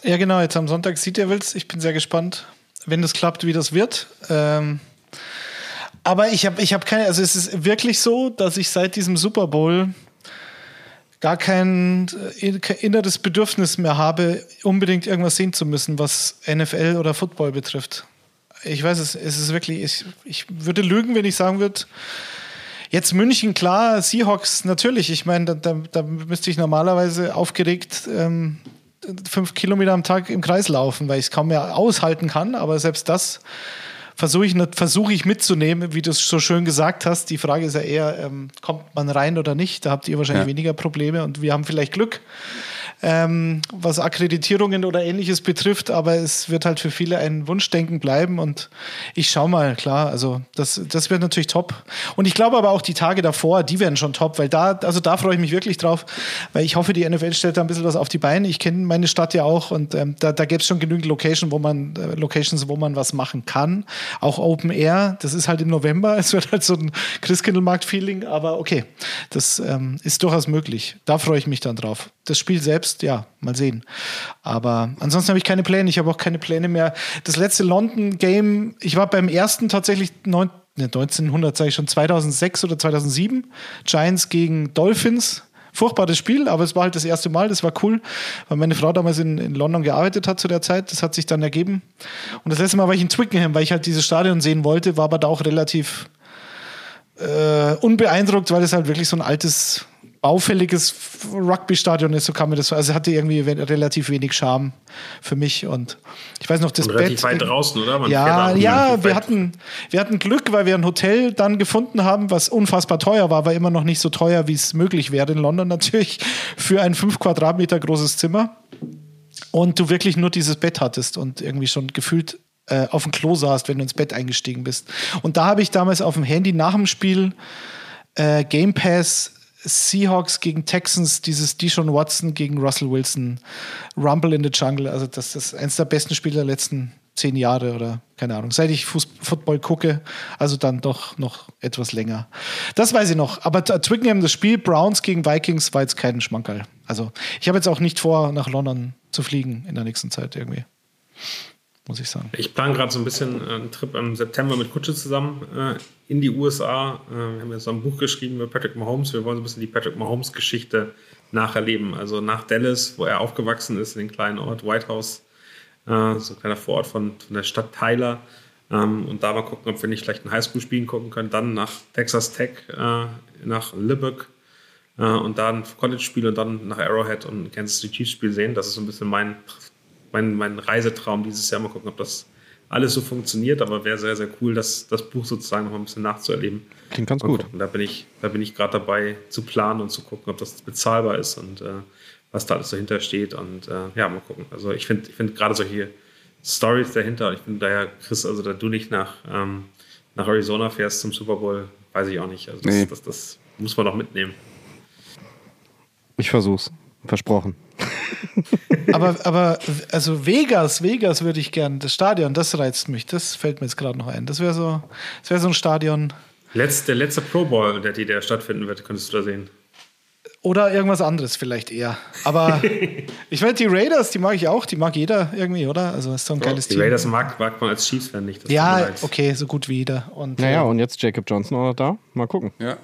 Ja, genau, jetzt am Sonntag Sea Devils. Ich bin sehr gespannt, wenn das klappt, wie das wird. Ähm, aber ich habe ich hab keine, also es ist wirklich so, dass ich seit diesem Super Bowl gar kein äh, kein inneres Bedürfnis mehr habe, unbedingt irgendwas sehen zu müssen, was NFL oder Football betrifft. Ich weiß es, es ist wirklich, ich, ich würde lügen, wenn ich sagen würde, Jetzt München, klar, Seahawks natürlich. Ich meine, da, da, da müsste ich normalerweise aufgeregt ähm, fünf Kilometer am Tag im Kreis laufen, weil ich es kaum mehr aushalten kann. Aber selbst das versuche ich, versuche ich mitzunehmen, wie du es so schön gesagt hast. Die Frage ist ja eher, ähm, kommt man rein oder nicht? Da habt ihr wahrscheinlich Ja. weniger Probleme und wir haben vielleicht Glück, ähm, was Akkreditierungen oder ähnliches betrifft. Aber es wird halt für viele ein Wunschdenken bleiben und ich schaue mal, klar. Also das, das wird natürlich top. Und ich glaube aber auch die Tage davor, die werden schon top, weil da, also da freue ich mich wirklich drauf, weil ich hoffe, die NFL stellt da ein bisschen was auf die Beine. Ich kenne meine Stadt ja auch und ähm, da, da gäbe es schon genügend Location, wo man, äh, Locations, wo man was machen kann. Auch Open Air, das ist halt im November. Es wird halt so ein Christkindlmarkt-Feeling, aber okay, das ähm, ist durchaus möglich. Da freue ich mich dann drauf. Das Spiel selbst, ja, mal sehen. Aber ansonsten habe ich keine Pläne. Ich habe auch keine Pläne mehr. Das letzte London-Game, ich war beim ersten tatsächlich neun, ne, 1900 sage ich schon, 2006 oder 2007. Giants gegen Dolphins. Furchtbares Spiel, aber es war halt das erste Mal, das war cool, weil meine Frau damals in, in London gearbeitet hat zu der Zeit. Das hat sich dann ergeben. Und das letzte Mal war ich in Twickenham, weil ich halt dieses Stadion sehen wollte, war aber da auch relativ äh, unbeeindruckt, weil es halt wirklich so ein altes, baufälliges Rugby-Stadion ist, so kann man das so. Also es hatte irgendwie relativ wenig Charme für mich. Und ich weiß noch, das Und relativ Bett. weit draußen, oder? Man ja, ja, wir hatten, wir hatten Glück, weil wir ein Hotel dann gefunden haben, was unfassbar teuer war, aber immer noch nicht so teuer, wie es möglich wäre in London natürlich, für ein fünf Quadratmeter großes Zimmer. Und du wirklich nur dieses Bett hattest und irgendwie schon gefühlt äh, auf dem Klo saßt, wenn du ins Bett eingestiegen bist. Und da habe ich damals auf dem Handy nach dem Spiel äh, Game Pass Seahawks gegen Texans, dieses Deshaun Watson gegen Russell Wilson, Rumble in the Jungle. Also, das ist eins der besten Spiele der letzten zehn Jahre oder keine Ahnung. Seit ich Fuß Football gucke, also dann doch noch etwas länger. Das weiß ich noch. Aber Twickenham, das Spiel Browns gegen Vikings war jetzt kein Schmankerl. Also, ich habe jetzt auch nicht vor, nach London zu fliegen in der nächsten Zeit irgendwie. Muss ich sagen. Ich plane gerade so ein bisschen äh, einen Trip im September mit Kutsche zusammen äh, in die USA. Äh, wir haben jetzt so ein Buch geschrieben über Patrick Mahomes. Wir wollen so ein bisschen die Patrick Mahomes-Geschichte nacherleben. Also nach Dallas, wo er aufgewachsen ist, in den kleinen Ort White House, äh, so ein kleiner Vorort von, von der Stadt Tyler. Ähm, und da mal gucken, ob wir nicht vielleicht ein Highschool-Spielen gucken können. Dann nach Texas Tech, äh, nach Lubbock äh, und dann College-Spiel und dann nach Arrowhead und Kansas City Chiefs-Spiel sehen. Das ist so ein bisschen mein, mein, mein Reisetraum dieses Jahr. Mal gucken, ob das alles so funktioniert, aber wäre sehr, sehr cool, das, das Buch sozusagen noch ein bisschen nachzuerleben. Klingt ganz gut. gucken. Da bin ich, da bin ich gerade dabei zu planen und zu gucken, ob das bezahlbar ist und äh, was da alles dahinter steht. Und äh, ja, mal gucken. Also ich finde ich finde gerade solche Stories dahinter. Ich bin daher, Chris, also da du nicht nach, ähm, nach Arizona fährst zum Super Bowl, weiß ich auch nicht. Also das, Nee. das, das muss man doch mitnehmen. Ich versuch's. Versprochen. Aber, aber also Vegas, Vegas würde ich gern, das Stadion, das reizt mich. Das fällt mir jetzt gerade noch ein. Das wäre so, das wäre so ein Stadion. Letz, der letzte Pro Bowl, der die der stattfinden wird, könntest du da sehen. Oder irgendwas anderes vielleicht eher. Aber ich meine, die Raiders, die mag ich auch, die mag jeder irgendwie, oder? Also ist so ein geiles die Team. Raiders mag, mag man als Chiefs-Fan nicht. ja, okay, so gut wie jeder. Und Naja, äh, und jetzt Jacob Johnson auch noch da. Mal gucken. Ja.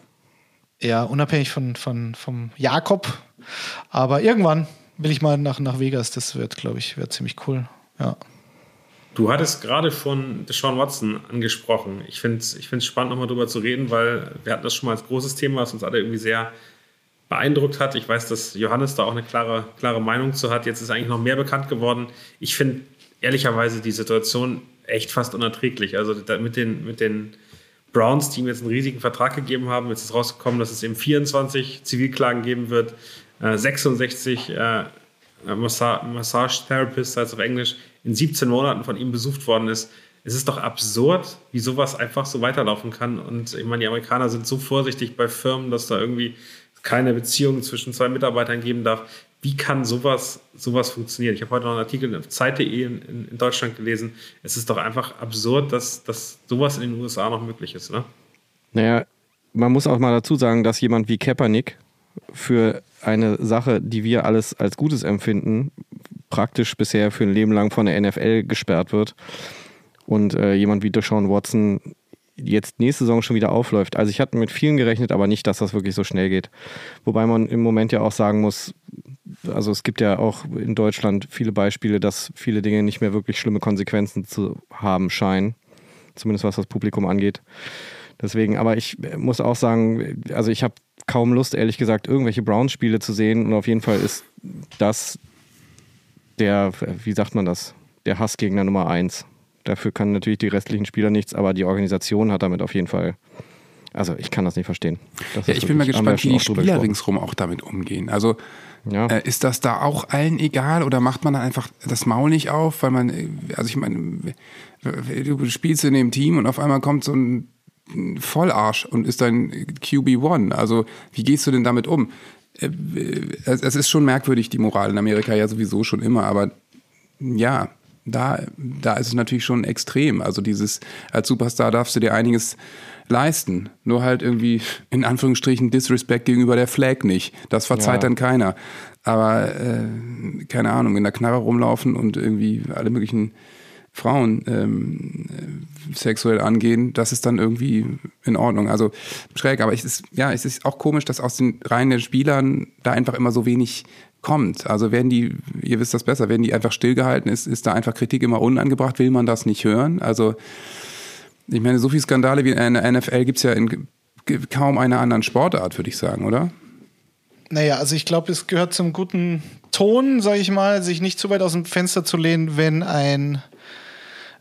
ja, unabhängig von, von, vom Jakob. Aber irgendwann will ich mal nach, nach Vegas. Das wird, glaube ich, wird ziemlich cool. Ja. Du hattest gerade von Deshaun Watson angesprochen. Ich finde es ich spannend, nochmal drüber zu reden, weil wir hatten das schon mal als großes Thema, was uns alle irgendwie sehr beeindruckt hat. Ich weiß, dass Johannes da auch eine klare, klare Meinung zu hat. Jetzt ist eigentlich noch mehr bekannt geworden. Ich finde ehrlicherweise die Situation echt fast unerträglich. Also mit, den, mit den Browns, die ihm jetzt einen riesigen Vertrag gegeben haben, jetzt ist rausgekommen, dass es eben 24 Zivilklagen geben wird, 66 äh, Massa Massage Therapist, heißt auf Englisch, in 17 Monaten von ihm besucht worden ist. Es ist doch absurd, wie sowas einfach so weiterlaufen kann. Und ich meine, die Amerikaner sind so vorsichtig bei Firmen, dass da irgendwie keine Beziehung zwischen zwei Mitarbeitern geben darf. Wie kann sowas, sowas funktionieren? Ich habe heute noch einen Artikel auf Zeit.de in, in, in Deutschland gelesen. Es ist doch einfach absurd, dass, dass sowas in den USA noch möglich ist, ne? Naja, man muss auch mal dazu sagen, dass jemand wie Kaepernick für eine Sache, die wir alles als Gutes empfinden, praktisch bisher für ein Leben lang von der NFL gesperrt wird. Und äh, jemand wie Deshaun Watson jetzt nächste Saison schon wieder aufläuft. Also ich hatte mit vielen gerechnet, aber nicht, dass das wirklich so schnell geht. Wobei man im Moment ja auch sagen muss, also es gibt ja auch in Deutschland viele Beispiele, dass viele Dinge nicht mehr wirklich schlimme Konsequenzen zu haben scheinen. Zumindest was das Publikum angeht. Deswegen, aber ich muss auch sagen, also ich habe kaum Lust, ehrlich gesagt, irgendwelche Browns-Spiele zu sehen. Und auf jeden Fall ist das der, wie sagt man das, der Hassgegner Nummer eins. Dafür kann natürlich die restlichen Spieler nichts, aber die Organisation hat damit auf jeden Fall. Also ich kann das nicht verstehen. Das Ja, ich bin mal gespannt, wie die Spieler gesprochen. ringsrum auch damit umgehen. Also Ja. äh, ist das da auch allen egal oder macht man dann einfach das Maul nicht auf, weil man, äh, also ich meine, du spielst in dem Team und auf einmal kommt so ein Vollarsch und ist dein QB1. Also wie gehst du denn damit um? Äh, Es es ist schon merkwürdig, die Moral in Amerika ja sowieso schon immer, aber ja, da, da ist es natürlich schon extrem. Also dieses, als Superstar darfst du dir einiges leisten. Nur halt irgendwie in Anführungsstrichen Disrespect gegenüber der Flag nicht. Das verzeiht Ja. dann keiner. Aber äh, keine Ahnung, in der Knarre rumlaufen und irgendwie alle möglichen Frauen ähm, äh, sexuell angehen, das ist dann irgendwie in Ordnung. Also schräg, aber es ist, ja, es ist auch komisch, dass aus den Reihen der Spielern da einfach immer so wenig kommt. Also werden die, ihr wisst das besser, werden die einfach stillgehalten, ist, ist da einfach Kritik immer unangebracht, will man das nicht hören? Also ich meine, so viele Skandale wie in der NFL gibt es ja in kaum einer anderen Sportart, würde ich sagen, oder? Naja, also ich glaube, es gehört zum guten Ton, sage ich mal, sich nicht zu weit aus dem Fenster zu lehnen, wenn ein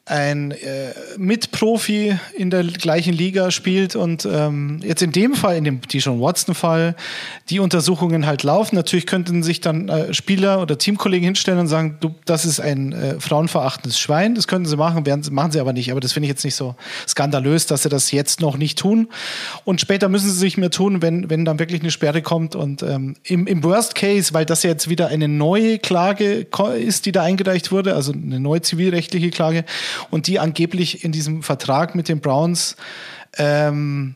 ein äh, Mitprofi in der gleichen Liga spielt und ähm, jetzt in dem Fall, in dem Dijon Watson-Fall, die Untersuchungen halt laufen. Natürlich könnten sich dann äh, Spieler oder Teamkollegen hinstellen und sagen, du, das ist ein äh, frauenverachtendes Schwein. Das könnten sie machen, werden, machen sie aber nicht. Aber das finde ich jetzt nicht so skandalös, dass sie das jetzt noch nicht tun. Und später müssen sie sich mehr tun, wenn, wenn dann wirklich eine Sperre kommt. Und ähm, im, im Worst Case, weil das ja jetzt wieder eine neue Klage ist, die da eingereicht wurde, also eine neue zivilrechtliche Klage, und die angeblich in diesem Vertrag mit den Browns ähm,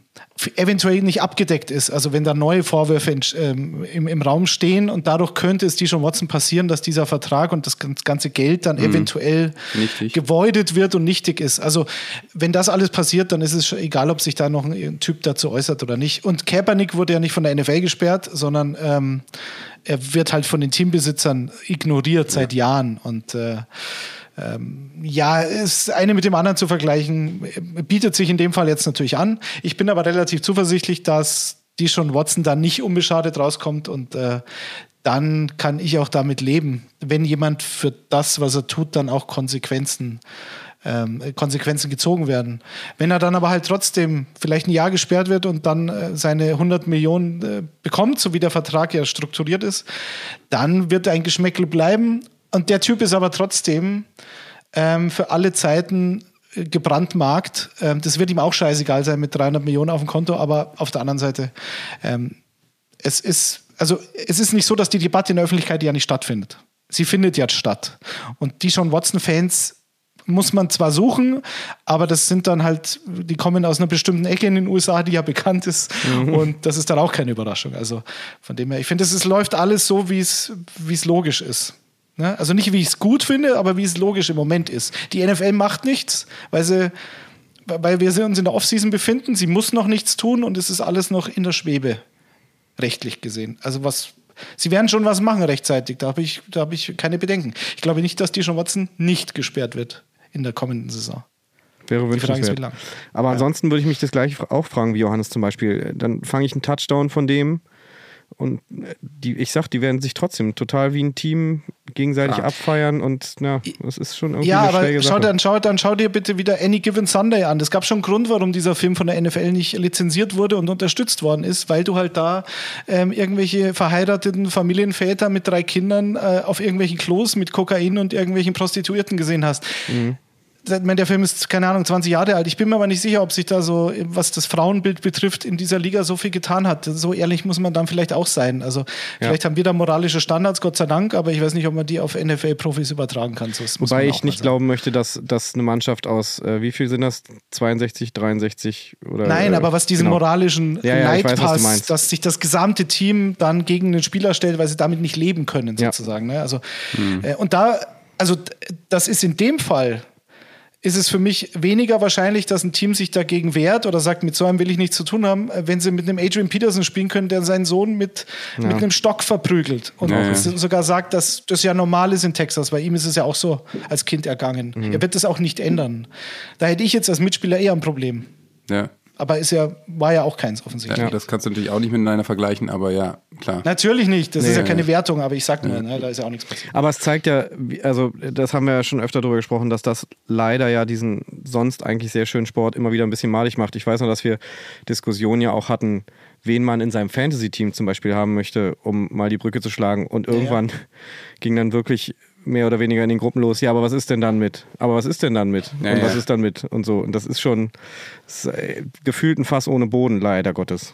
eventuell nicht abgedeckt ist. Also wenn da neue Vorwürfe in, ähm, im, im, Raum stehen und dadurch könnte es die schon Watson passieren, dass dieser Vertrag und das ganze Geld dann mhm. eventuell nichtig. geweudet wird und nichtig ist. Also wenn das alles passiert, dann ist es egal, ob sich da noch ein Typ dazu äußert oder nicht. Und Kaepernick wurde ja nicht von der NFL gesperrt, sondern ähm, er wird halt von den Teambesitzern ignoriert ja. seit Jahren und äh, ähm, ja, ist eine mit dem anderen zu vergleichen, bietet sich in dem Fall jetzt natürlich an. Ich bin aber relativ zuversichtlich, dass die schon Watson da nicht unbeschadet rauskommt und äh, dann kann ich auch damit leben, wenn jemand für das, was er tut, dann auch Konsequenzen ähm, Konsequenzen gezogen werden. Wenn er dann aber halt trotzdem vielleicht ein Jahr gesperrt wird und dann äh, seine 100 Millionen äh, bekommt, so wie der Vertrag ja strukturiert ist, dann wird ein Geschmäckel bleiben und der Typ ist aber trotzdem ähm, für alle Zeiten äh, gebrandmarkt. Ähm, das wird ihm auch scheißegal sein mit 300 Millionen auf dem Konto, aber auf der anderen Seite, ähm, es ist, also es ist nicht so, dass die Debatte in der Öffentlichkeit ja nicht stattfindet. Sie findet jetzt statt. Und die John Watson-Fans muss man zwar suchen, aber das sind dann halt, die kommen aus einer bestimmten Ecke in den USA, die ja bekannt ist. Mhm. Und das ist dann auch keine Überraschung. Also von dem her, ich finde, es läuft alles so, wie es logisch ist. Ne? Also nicht, wie ich es gut finde, aber wie es logisch im Moment ist. Die NFL macht nichts, weil sie weil wir uns in der Offseason befinden. Sie muss noch nichts tun und es ist alles noch in der Schwebe, rechtlich gesehen. Also was, sie werden schon was machen rechtzeitig. Da habe ich, hab ich keine Bedenken. Ich glaube nicht, dass die schon Watson nicht gesperrt wird in der kommenden Saison. Wäre wünschenswert. Aber ja. ansonsten würde ich mich das gleich auch fragen wie Johannes zum Beispiel. Dann fange ich einen Touchdown von dem und die, ich sag, die werden sich trotzdem total wie ein Team gegenseitig ja. abfeiern und na, das ist schon irgendwie ja, eine aber schau, dann, schau, dann schau dir bitte wieder Any Given Sunday an. Es gab schon einen Grund, warum dieser Film von der NFL nicht lizenziert wurde und unterstützt worden ist, weil du halt da ähm, irgendwelche verheirateten Familienväter mit drei Kindern äh, auf irgendwelchen Klos mit Kokain und irgendwelchen Prostituierten gesehen hast. Mhm der Film ist, keine Ahnung, 20 Jahre alt. Ich bin mir aber nicht sicher, ob sich da so, was das Frauenbild betrifft, in dieser Liga so viel getan hat. So ehrlich muss man dann vielleicht auch sein. Also, vielleicht ja. haben wir da moralische Standards, Gott sei Dank, aber ich weiß nicht, ob man die auf NFL-Profis übertragen kann. So, Wobei ich nicht sagen. glauben möchte, dass, dass eine Mannschaft aus, äh, wie viel sind das? 62, 63 oder. Nein, äh, aber was diesen genau. moralischen ja, ja, Neidpass, weiß, dass sich das gesamte Team dann gegen den Spieler stellt, weil sie damit nicht leben können, sozusagen. Ne? Also, hm. äh, und da, also, das ist in dem Fall ist es für mich weniger wahrscheinlich, dass ein Team sich dagegen wehrt oder sagt, mit so einem will ich nichts zu tun haben, äh, wenn sie mit einem Adrian Peterson spielen können, der seinen Sohn mit, ja. mit einem Stock verprügelt. Und ja, ja. sogar sagt, dass das ja normal ist in Texas. Bei ihm ist es ja auch so als Kind ergangen. Mhm. Er wird das auch nicht ändern. Da hätte ich jetzt als Mitspieler eher ein Problem. Ja aber ist ja, war ja auch keins offensichtlich. Ja, das kannst du natürlich auch nicht miteinander vergleichen, aber ja, klar. Natürlich nicht, das nee, ist ja keine Wertung, aber ich sag nur, ne, da ist ja auch nichts passiert. Aber es zeigt ja, also das haben wir ja schon öfter darüber gesprochen, dass das leider ja diesen sonst eigentlich sehr schönen Sport immer wieder ein bisschen malig macht. Ich weiß noch, dass wir Diskussionen ja auch hatten, wen man in seinem Fantasy-Team zum Beispiel haben möchte, um mal die Brücke zu schlagen. Und irgendwann ja, ja. ging dann wirklich mehr oder weniger in den Gruppen los. Ja, aber was ist denn dann mit? Aber was ist denn dann mit? Ja, und ja. was ist dann mit? Und so. Und das ist schon das ist, äh, gefühlt ein Fass ohne Boden, leider Gottes.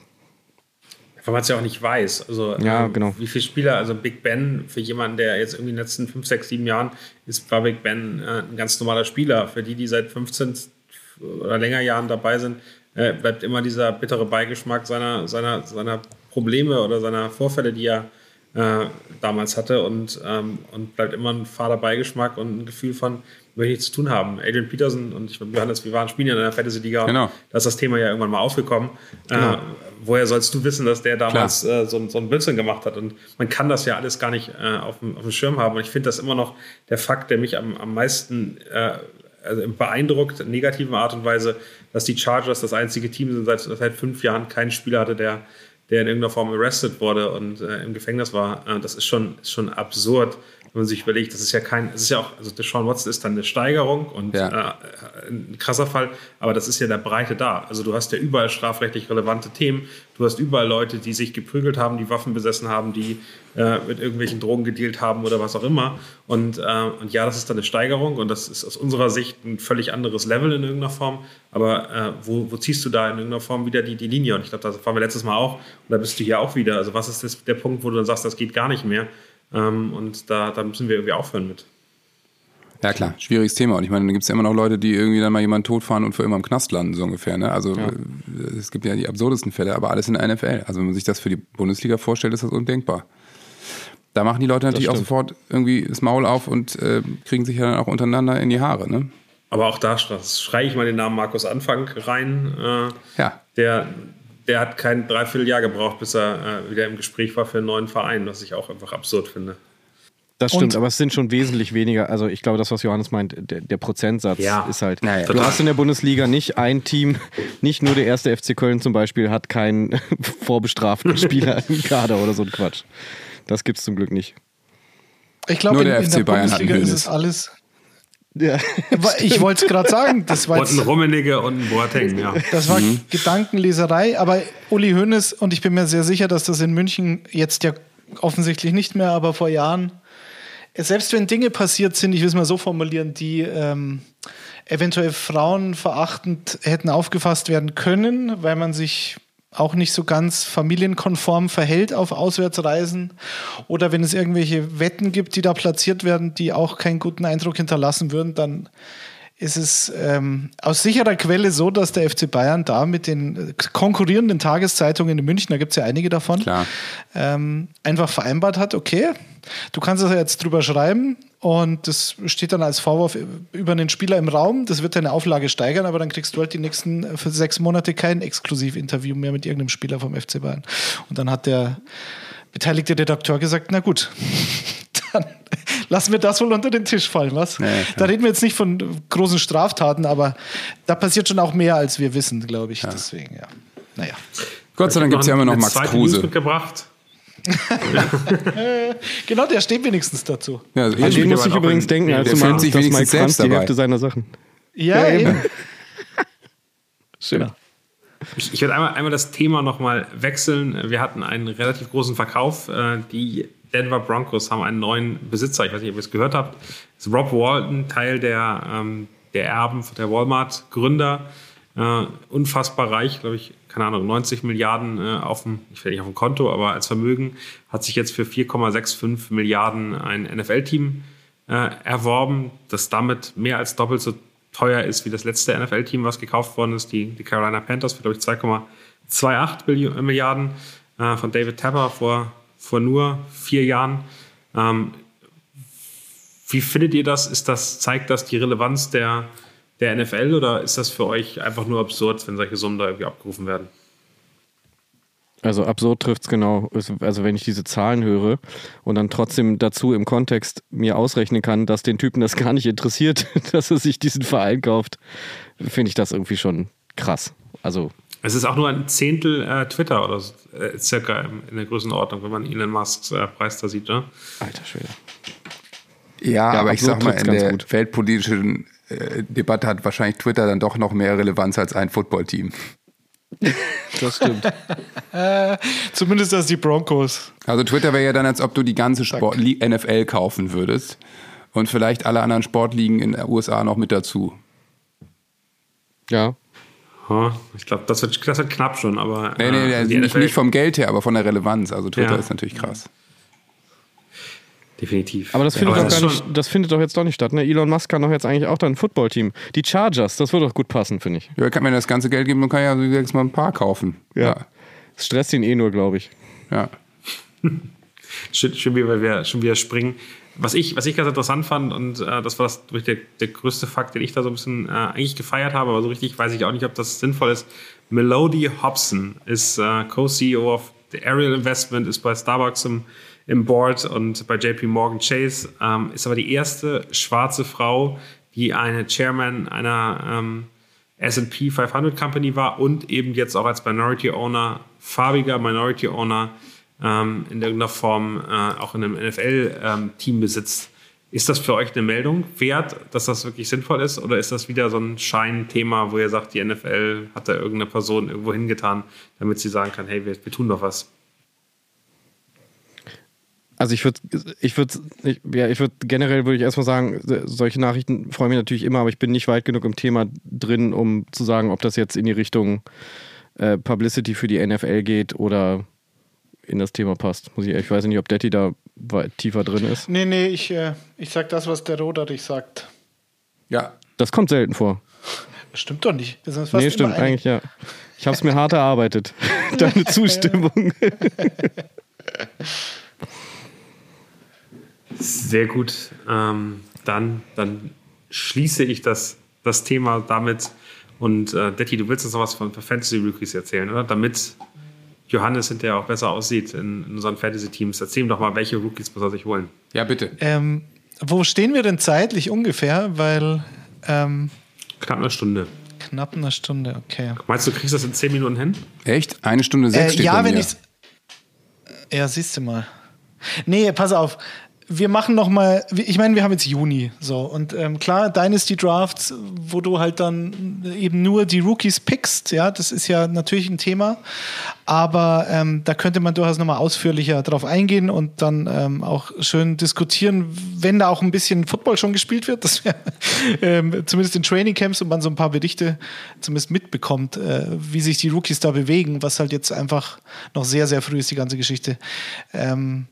Weil man es ja auch nicht weiß. Also, ja, ähm, genau. wie viele Spieler, also Big Ben, für jemanden, der jetzt irgendwie in den letzten 5, 6, 7 Jahren ist, war Big Ben äh, ein ganz normaler Spieler. Für die, die seit 15 oder länger Jahren dabei sind, äh, bleibt immer dieser bittere Beigeschmack seiner, seiner, seiner Probleme oder seiner Vorfälle, die er äh, damals hatte und, ähm, und bleibt immer ein fader Beigeschmack und ein Gefühl von, will nichts zu tun haben. Adrian Peterson und ich, Johannes, wir waren spielen ja in der Fantasy-Liga. Genau. Da ist das Thema ja irgendwann mal aufgekommen. Äh, woher sollst du wissen, dass der damals äh, so, so einen Blödsinn gemacht hat? Und man kann das ja alles gar nicht äh, auf, dem, auf dem Schirm haben. Und ich finde das immer noch der Fakt, der mich am, am meisten äh, also beeindruckt, in negativen Art und Weise, dass die Chargers das einzige Team sind, seit, seit fünf Jahren keinen Spieler hatte, der, der in irgendeiner Form arrested wurde und äh, im Gefängnis war. Äh, das ist schon, ist schon absurd, wenn man sich überlegt, das ist ja kein, es ist ja auch, also der Sean Watson ist dann eine Steigerung und Ja. äh, ein krasser Fall, aber das ist ja der Breite da. Also du hast ja überall strafrechtlich relevante Themen, du hast überall Leute, die sich geprügelt haben, die Waffen besessen haben, die äh, mit irgendwelchen Drogen gedealt haben oder was auch immer. Und, äh, und ja, das ist dann eine Steigerung und das ist aus unserer Sicht ein völlig anderes Level in irgendeiner Form. Aber äh, wo, wo ziehst du da in irgendeiner Form wieder die, die Linie? Und ich glaube, das waren wir letztes Mal auch und da bist du hier auch wieder. Also was ist das, der Punkt, wo du dann sagst, das geht gar nicht mehr? Ähm, und da, da müssen wir irgendwie aufhören mit. Ja klar, schwieriges Thema. Und ich meine, da gibt es ja immer noch Leute, die irgendwie dann mal jemanden totfahren und für immer im Knast landen, so ungefähr. Ne? Also äh, es gibt ja die absurdesten Fälle, aber alles in der NFL. Also wenn man sich das für die Bundesliga vorstellt, ist das undenkbar. Da machen die Leute natürlich auch sofort irgendwie das Maul auf und äh, kriegen sich ja dann auch untereinander in die Haare. Ne? Aber auch da schreie ich mal den Namen Markus Anfang rein. Äh, Ja. der, der hat kein Dreivierteljahr gebraucht, bis er äh, wieder im Gespräch war für einen neuen Verein, was ich auch einfach absurd finde. Das stimmt, Und- aber es sind schon wesentlich weniger. Also ich glaube, das, was Johannes meint, der, der Prozentsatz Ja. ist halt. Naja, du hast in der Bundesliga nicht ein Team, nicht nur der erste FC Köln zum Beispiel, hat keinen vorbestraften Spieler im Kader oder so ein Quatsch. Das gibt's zum Glück nicht. Ich glaube, Nur in, der in FC der Bayern Bundesliga ist es alles. Ja. Ich wollte es gerade sagen, das war Und jetzt ein Rummenigge und ein Boateng, ja. Das war Mhm. Gedankenleserei, aber Uli Hoeneß, und ich bin mir sehr sicher, dass das in München jetzt ja offensichtlich nicht mehr, aber vor Jahren, selbst wenn Dinge passiert sind, ich will es mal so formulieren, die ähm, eventuell frauenverachtend hätten aufgefasst werden können, weil man sich auch nicht so ganz familienkonform verhält auf Auswärtsreisen? Oder wenn es irgendwelche Wetten gibt, die da platziert werden, die auch keinen guten Eindruck hinterlassen würden, dann ist es ähm, aus sicherer Quelle so, dass der FC Bayern da mit den konkurrierenden Tageszeitungen in München, da gibt es ja einige davon, ähm, einfach vereinbart hat, okay, du kannst das ja jetzt drüber schreiben und das steht dann als Vorwurf über einen Spieler im Raum, das wird deine Auflage steigern, aber dann kriegst du halt die nächsten äh, für sechs Monate kein Exklusivinterview mehr mit irgendeinem Spieler vom FC Bayern. Und dann hat der beteiligte Redakteur gesagt, na gut, dann lassen wir das wohl unter den Tisch fallen, was? Ja, ja, da reden wir jetzt nicht von großen Straftaten, aber da passiert schon auch mehr, als wir wissen, glaube ich. Deswegen, ja. Naja. Gott sei Dank gibt es ja immer noch Max Kruse. mitgebracht. Genau, der steht wenigstens dazu. Ja, also An den muss ich übrigens denken, als der du fühlt meinst, sich dass Mike selbst die dabei. Hälfte seiner Sachen. Ja, eben. Schön. Ich, ich werde einmal, einmal das Thema nochmal wechseln. Wir hatten einen relativ großen Verkauf. Äh, Die Denver Broncos haben einen neuen Besitzer. Ich weiß nicht, ob ihr es gehört habt. Das ist Rob Walton, Teil der, ähm, der Erben der Walmart-Gründer. Äh, unfassbar reich, glaube ich, keine Ahnung, 90 Milliarden äh, auf dem, ich will nicht auf dem Konto, aber als Vermögen hat sich jetzt für 4,65 Milliarden ein NFL-Team äh, erworben, das damit mehr als doppelt so teuer ist wie das letzte NFL-Team, was gekauft worden ist, die, die Carolina Panthers für, glaube ich, 2,28 Billi- Milliarden äh, von David Tapper vor, vor nur vier Jahren. Ähm, wie findet ihr das? Ist das? Zeigt das die Relevanz der, der NFL oder ist das für euch einfach nur absurd, wenn solche Summen da irgendwie abgerufen werden? Also absurd trifft es genau. Also wenn ich diese Zahlen höre und dann trotzdem dazu im Kontext mir ausrechnen kann, dass den Typen das gar nicht interessiert, dass er sich diesen Verein kauft, finde ich das irgendwie schon krass. Also Es ist auch nur ein Zehntel äh, Twitter oder so, äh, circa in, der Größenordnung, wenn man Elon Musks äh, Preis da sieht. Ne? alter Schwede. Ja, Ja, aber ich sag mal, in der gut. weltpolitischen äh, Debatte hat wahrscheinlich Twitter dann doch noch mehr Relevanz als ein Footballteam. Das stimmt. Zumindest als die Broncos. Also Twitter wäre ja dann, als ob du die ganze Sport NFL kaufen würdest und vielleicht alle anderen Sportligen in den USA noch mit dazu. Ja. Ja, ich glaube, das wird, das wird knapp schon, aber Nee, nee, äh, nee nicht, nicht vom Geld her, aber von der Relevanz. Also Twitter Ja. ist natürlich krass. definitiv. Aber das findet, Ja, doch es gar nicht, das findet doch jetzt doch nicht statt. Ne? Elon Musk kann doch jetzt eigentlich auch dann ein Footballteam. Die Chargers, das würde doch gut passen, finde ich. Ja, kann mir das ganze Geld geben und kann ja so sechs Mal ein paar kaufen. Ja. Es stresst ihn eh nur, glaube ich. ja. schön, schön, wie wir schon wieder springen. Was ich, was ich ganz interessant fand, und äh, das war das, der, der größte Fakt, den ich da so ein bisschen äh, eigentlich gefeiert habe, aber so richtig weiß ich auch nicht, ob das sinnvoll ist. Melody Hobson ist äh, Co-CEO of the Ariel Investment, ist bei Starbucks im, im Board und bei JP Morgan Chase, ähm, ist aber die erste schwarze Frau, die eine Chairman einer ähm, S&P 500 Company war und eben jetzt auch als Minority Owner, farbiger Minority Owner ähm, in irgendeiner Form äh, auch in einem NFL-Team ähm, besitzt. Ist das für euch eine Meldung wert, dass das wirklich sinnvoll ist? Oder ist das wieder so ein Scheinthema, wo ihr sagt, die NFL hat da irgendeine Person irgendwo hingetan, damit sie sagen kann, hey, wir, wir tun doch was? Also ich würde, ich würde, ja, ich würde generell würde ich erstmal sagen, solche Nachrichten freuen mich natürlich immer, aber ich bin nicht weit genug im Thema drin, um zu sagen, ob das jetzt in die Richtung äh, Publicity für die NFL geht oder in das Thema passt. Muss ich, ich weiß nicht, ob Detti da tiefer drin ist. Nee, nee, ich, äh, ich sag das, was der Roderich sagt. Ja. Das kommt selten vor. Das stimmt doch nicht. Wir sind fast nee, stimmt, eigentlich ja. Ich habe es mir hart erarbeitet. Deine Zustimmung. Sehr gut. Ähm, dann, dann schließe ich das, das Thema damit. Und äh, Detti, du willst uns noch was von Fantasy Rookies erzählen, oder? Damit Johannes hinterher auch besser aussieht in, in unseren Fantasy-Teams. Erzähl ihm doch mal, welche Rookies muss er sich holen. Ja, bitte. Ähm, wo stehen wir denn zeitlich ungefähr? Weil. Ähm, knapp eine Stunde. Knapp eine Stunde, okay. Meinst du, du kriegst das in zehn Minuten hin? Echt? Eine Stunde sechs äh, steht Ja, wenn ich. Ja, siehst du mal. Nee, pass auf wir machen noch mal, ich meine, wir haben jetzt Juni, so und ähm, klar, Dynasty Drafts, wo du halt dann eben nur die Rookies pickst, ja, das ist ja natürlich ein Thema, aber ähm, da könnte man durchaus noch mal ausführlicher drauf eingehen und dann ähm, auch schön diskutieren, wenn da auch ein bisschen Football schon gespielt wird, das wäre ähm, zumindest in Training Camps und man so ein paar Berichte zumindest mitbekommt, äh, wie sich die Rookies da bewegen, was halt jetzt einfach noch sehr sehr früh ist die ganze Geschichte. Ähm,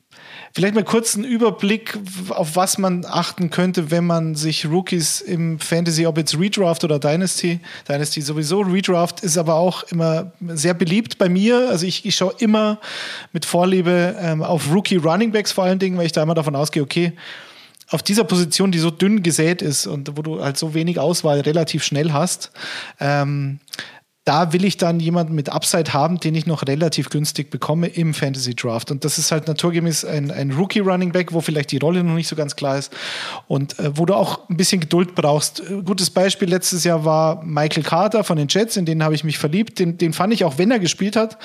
Vielleicht mal kurz einen Überblick, auf was man achten könnte, wenn man sich Rookies im Fantasy, ob jetzt Redraft oder Dynasty, Dynasty sowieso, Redraft ist aber auch immer sehr beliebt bei mir. Also ich, ich schaue immer mit Vorliebe ähm, auf Rookie Running Backs vor allen Dingen, weil ich da immer davon ausgehe, okay, auf dieser Position, die so dünn gesät ist und wo du halt so wenig Auswahl relativ schnell hast, ähm, da will ich dann jemanden mit Upside haben, den ich noch relativ günstig bekomme im Fantasy Draft. Und das ist halt naturgemäß ein, ein Rookie Running Back, wo vielleicht die Rolle noch nicht so ganz klar ist und äh, wo du auch ein bisschen Geduld brauchst. Äh, gutes Beispiel letztes Jahr war Michael Carter von den Jets, in den habe ich mich verliebt. Den, den fand ich auch, wenn er gespielt hat,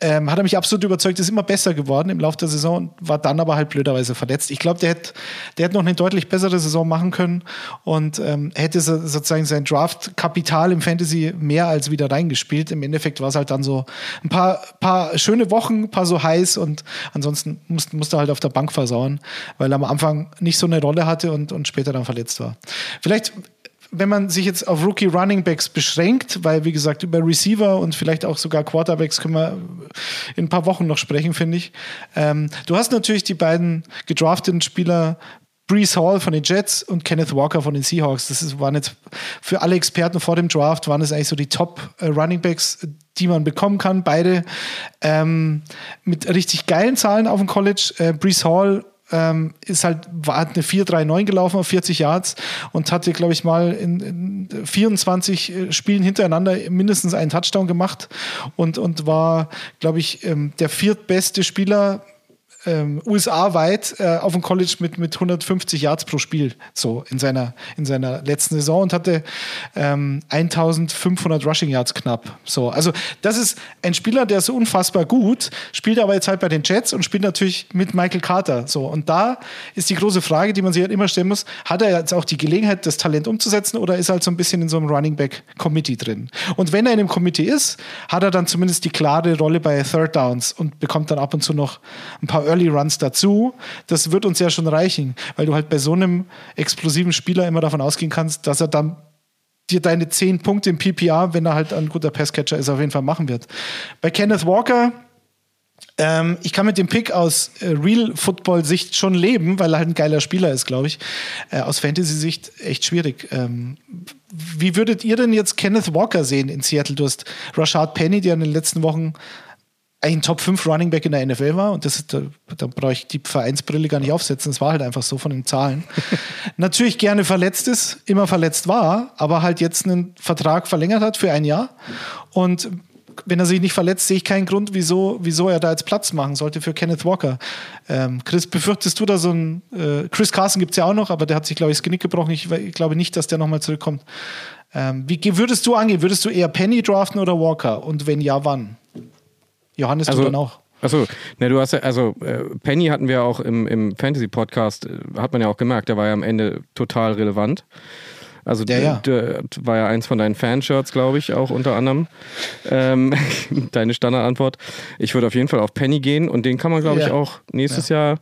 ähm, hat er mich absolut überzeugt, ist immer besser geworden im Laufe der Saison, war dann aber halt blöderweise verletzt. Ich glaube, der hätte der hätte noch eine deutlich bessere Saison machen können und ähm, hätte sozusagen sein Draft-Kapital im Fantasy mehr als wieder reingespielt. Im Endeffekt war es halt dann so ein paar, paar schöne Wochen, ein paar so heiß und ansonsten musste, musste er halt auf der Bank versauern, weil er am Anfang nicht so eine Rolle hatte und, und später dann verletzt war. Vielleicht wenn man sich jetzt auf Rookie Running Backs beschränkt, weil wie gesagt über Receiver und vielleicht auch sogar Quarterbacks können wir in ein paar Wochen noch sprechen, finde ich. Ähm, du hast natürlich die beiden gedrafteten Spieler Brees Hall von den Jets und Kenneth Walker von den Seahawks. Das ist, waren jetzt für alle Experten vor dem Draft waren es eigentlich so die Top äh, Running Backs, die man bekommen kann. Beide ähm, mit richtig geilen Zahlen auf dem College. Äh, Brees Hall ähm, ist halt, war, hat eine 4-3-9 gelaufen auf 40 Yards und hatte, glaube ich, mal in, in 24 äh, Spielen hintereinander mindestens einen Touchdown gemacht und, und war, glaube ich, ähm, der viertbeste Spieler ähm, USA-weit äh, auf dem College mit, mit 150 Yards pro Spiel, so in seiner, in seiner letzten Saison und hatte ähm, 1500 Rushing Yards knapp. So, also das ist ein Spieler, der so unfassbar gut, spielt aber jetzt halt bei den Jets und spielt natürlich mit Michael Carter. So, und da ist die große Frage, die man sich halt immer stellen muss: Hat er jetzt auch die Gelegenheit, das Talent umzusetzen oder ist er halt so ein bisschen in so einem Running Back Committee drin? Und wenn er in einem Committee ist, hat er dann zumindest die klare Rolle bei Third Downs und bekommt dann ab und zu noch ein paar Early Runs dazu. Das wird uns ja schon reichen, weil du halt bei so einem explosiven Spieler immer davon ausgehen kannst, dass er dann dir deine 10 Punkte im PPR, wenn er halt ein guter Passcatcher ist, auf jeden Fall machen wird. Bei Kenneth Walker, ähm, ich kann mit dem Pick aus äh, Real Football-Sicht schon leben, weil er halt ein geiler Spieler ist, glaube ich. Äh, aus Fantasy-Sicht echt schwierig. Ähm, wie würdet ihr denn jetzt Kenneth Walker sehen in Seattle? Du hast Rashad Penny, der in den letzten Wochen eigentlich ein Top 5 Running Back in der NFL war. Und das da, da brauche ich die Vereinsbrille gar nicht aufsetzen. Es war halt einfach so von den Zahlen. Natürlich gerne verletzt ist, immer verletzt war, aber halt jetzt einen Vertrag verlängert hat für ein Jahr. Und wenn er sich nicht verletzt, sehe ich keinen Grund, wieso, wieso er da jetzt Platz machen sollte für Kenneth Walker. Ähm, Chris, befürchtest du da so ein. Äh, Chris Carson gibt es ja auch noch, aber der hat sich, glaube ich, das Genick gebrochen. Ich, ich glaube nicht, dass der nochmal zurückkommt. Ähm, wie würdest du angehen? Würdest du eher Penny draften oder Walker? Und wenn ja, wann? Johannes, Also- du dann auch. Achso, ne, du hast ja, also äh, Penny hatten wir auch im, im Fantasy-Podcast, äh, hat man ja auch gemerkt, der war ja am Ende total relevant. Also Ja, ja. d- d- war ja eins von deinen Fanshirts, glaube ich, auch unter anderem. Ähm, deine Standardantwort. Ich würde auf jeden Fall auf Penny gehen und den kann man, glaube ich, Ja. auch nächstes Jahr,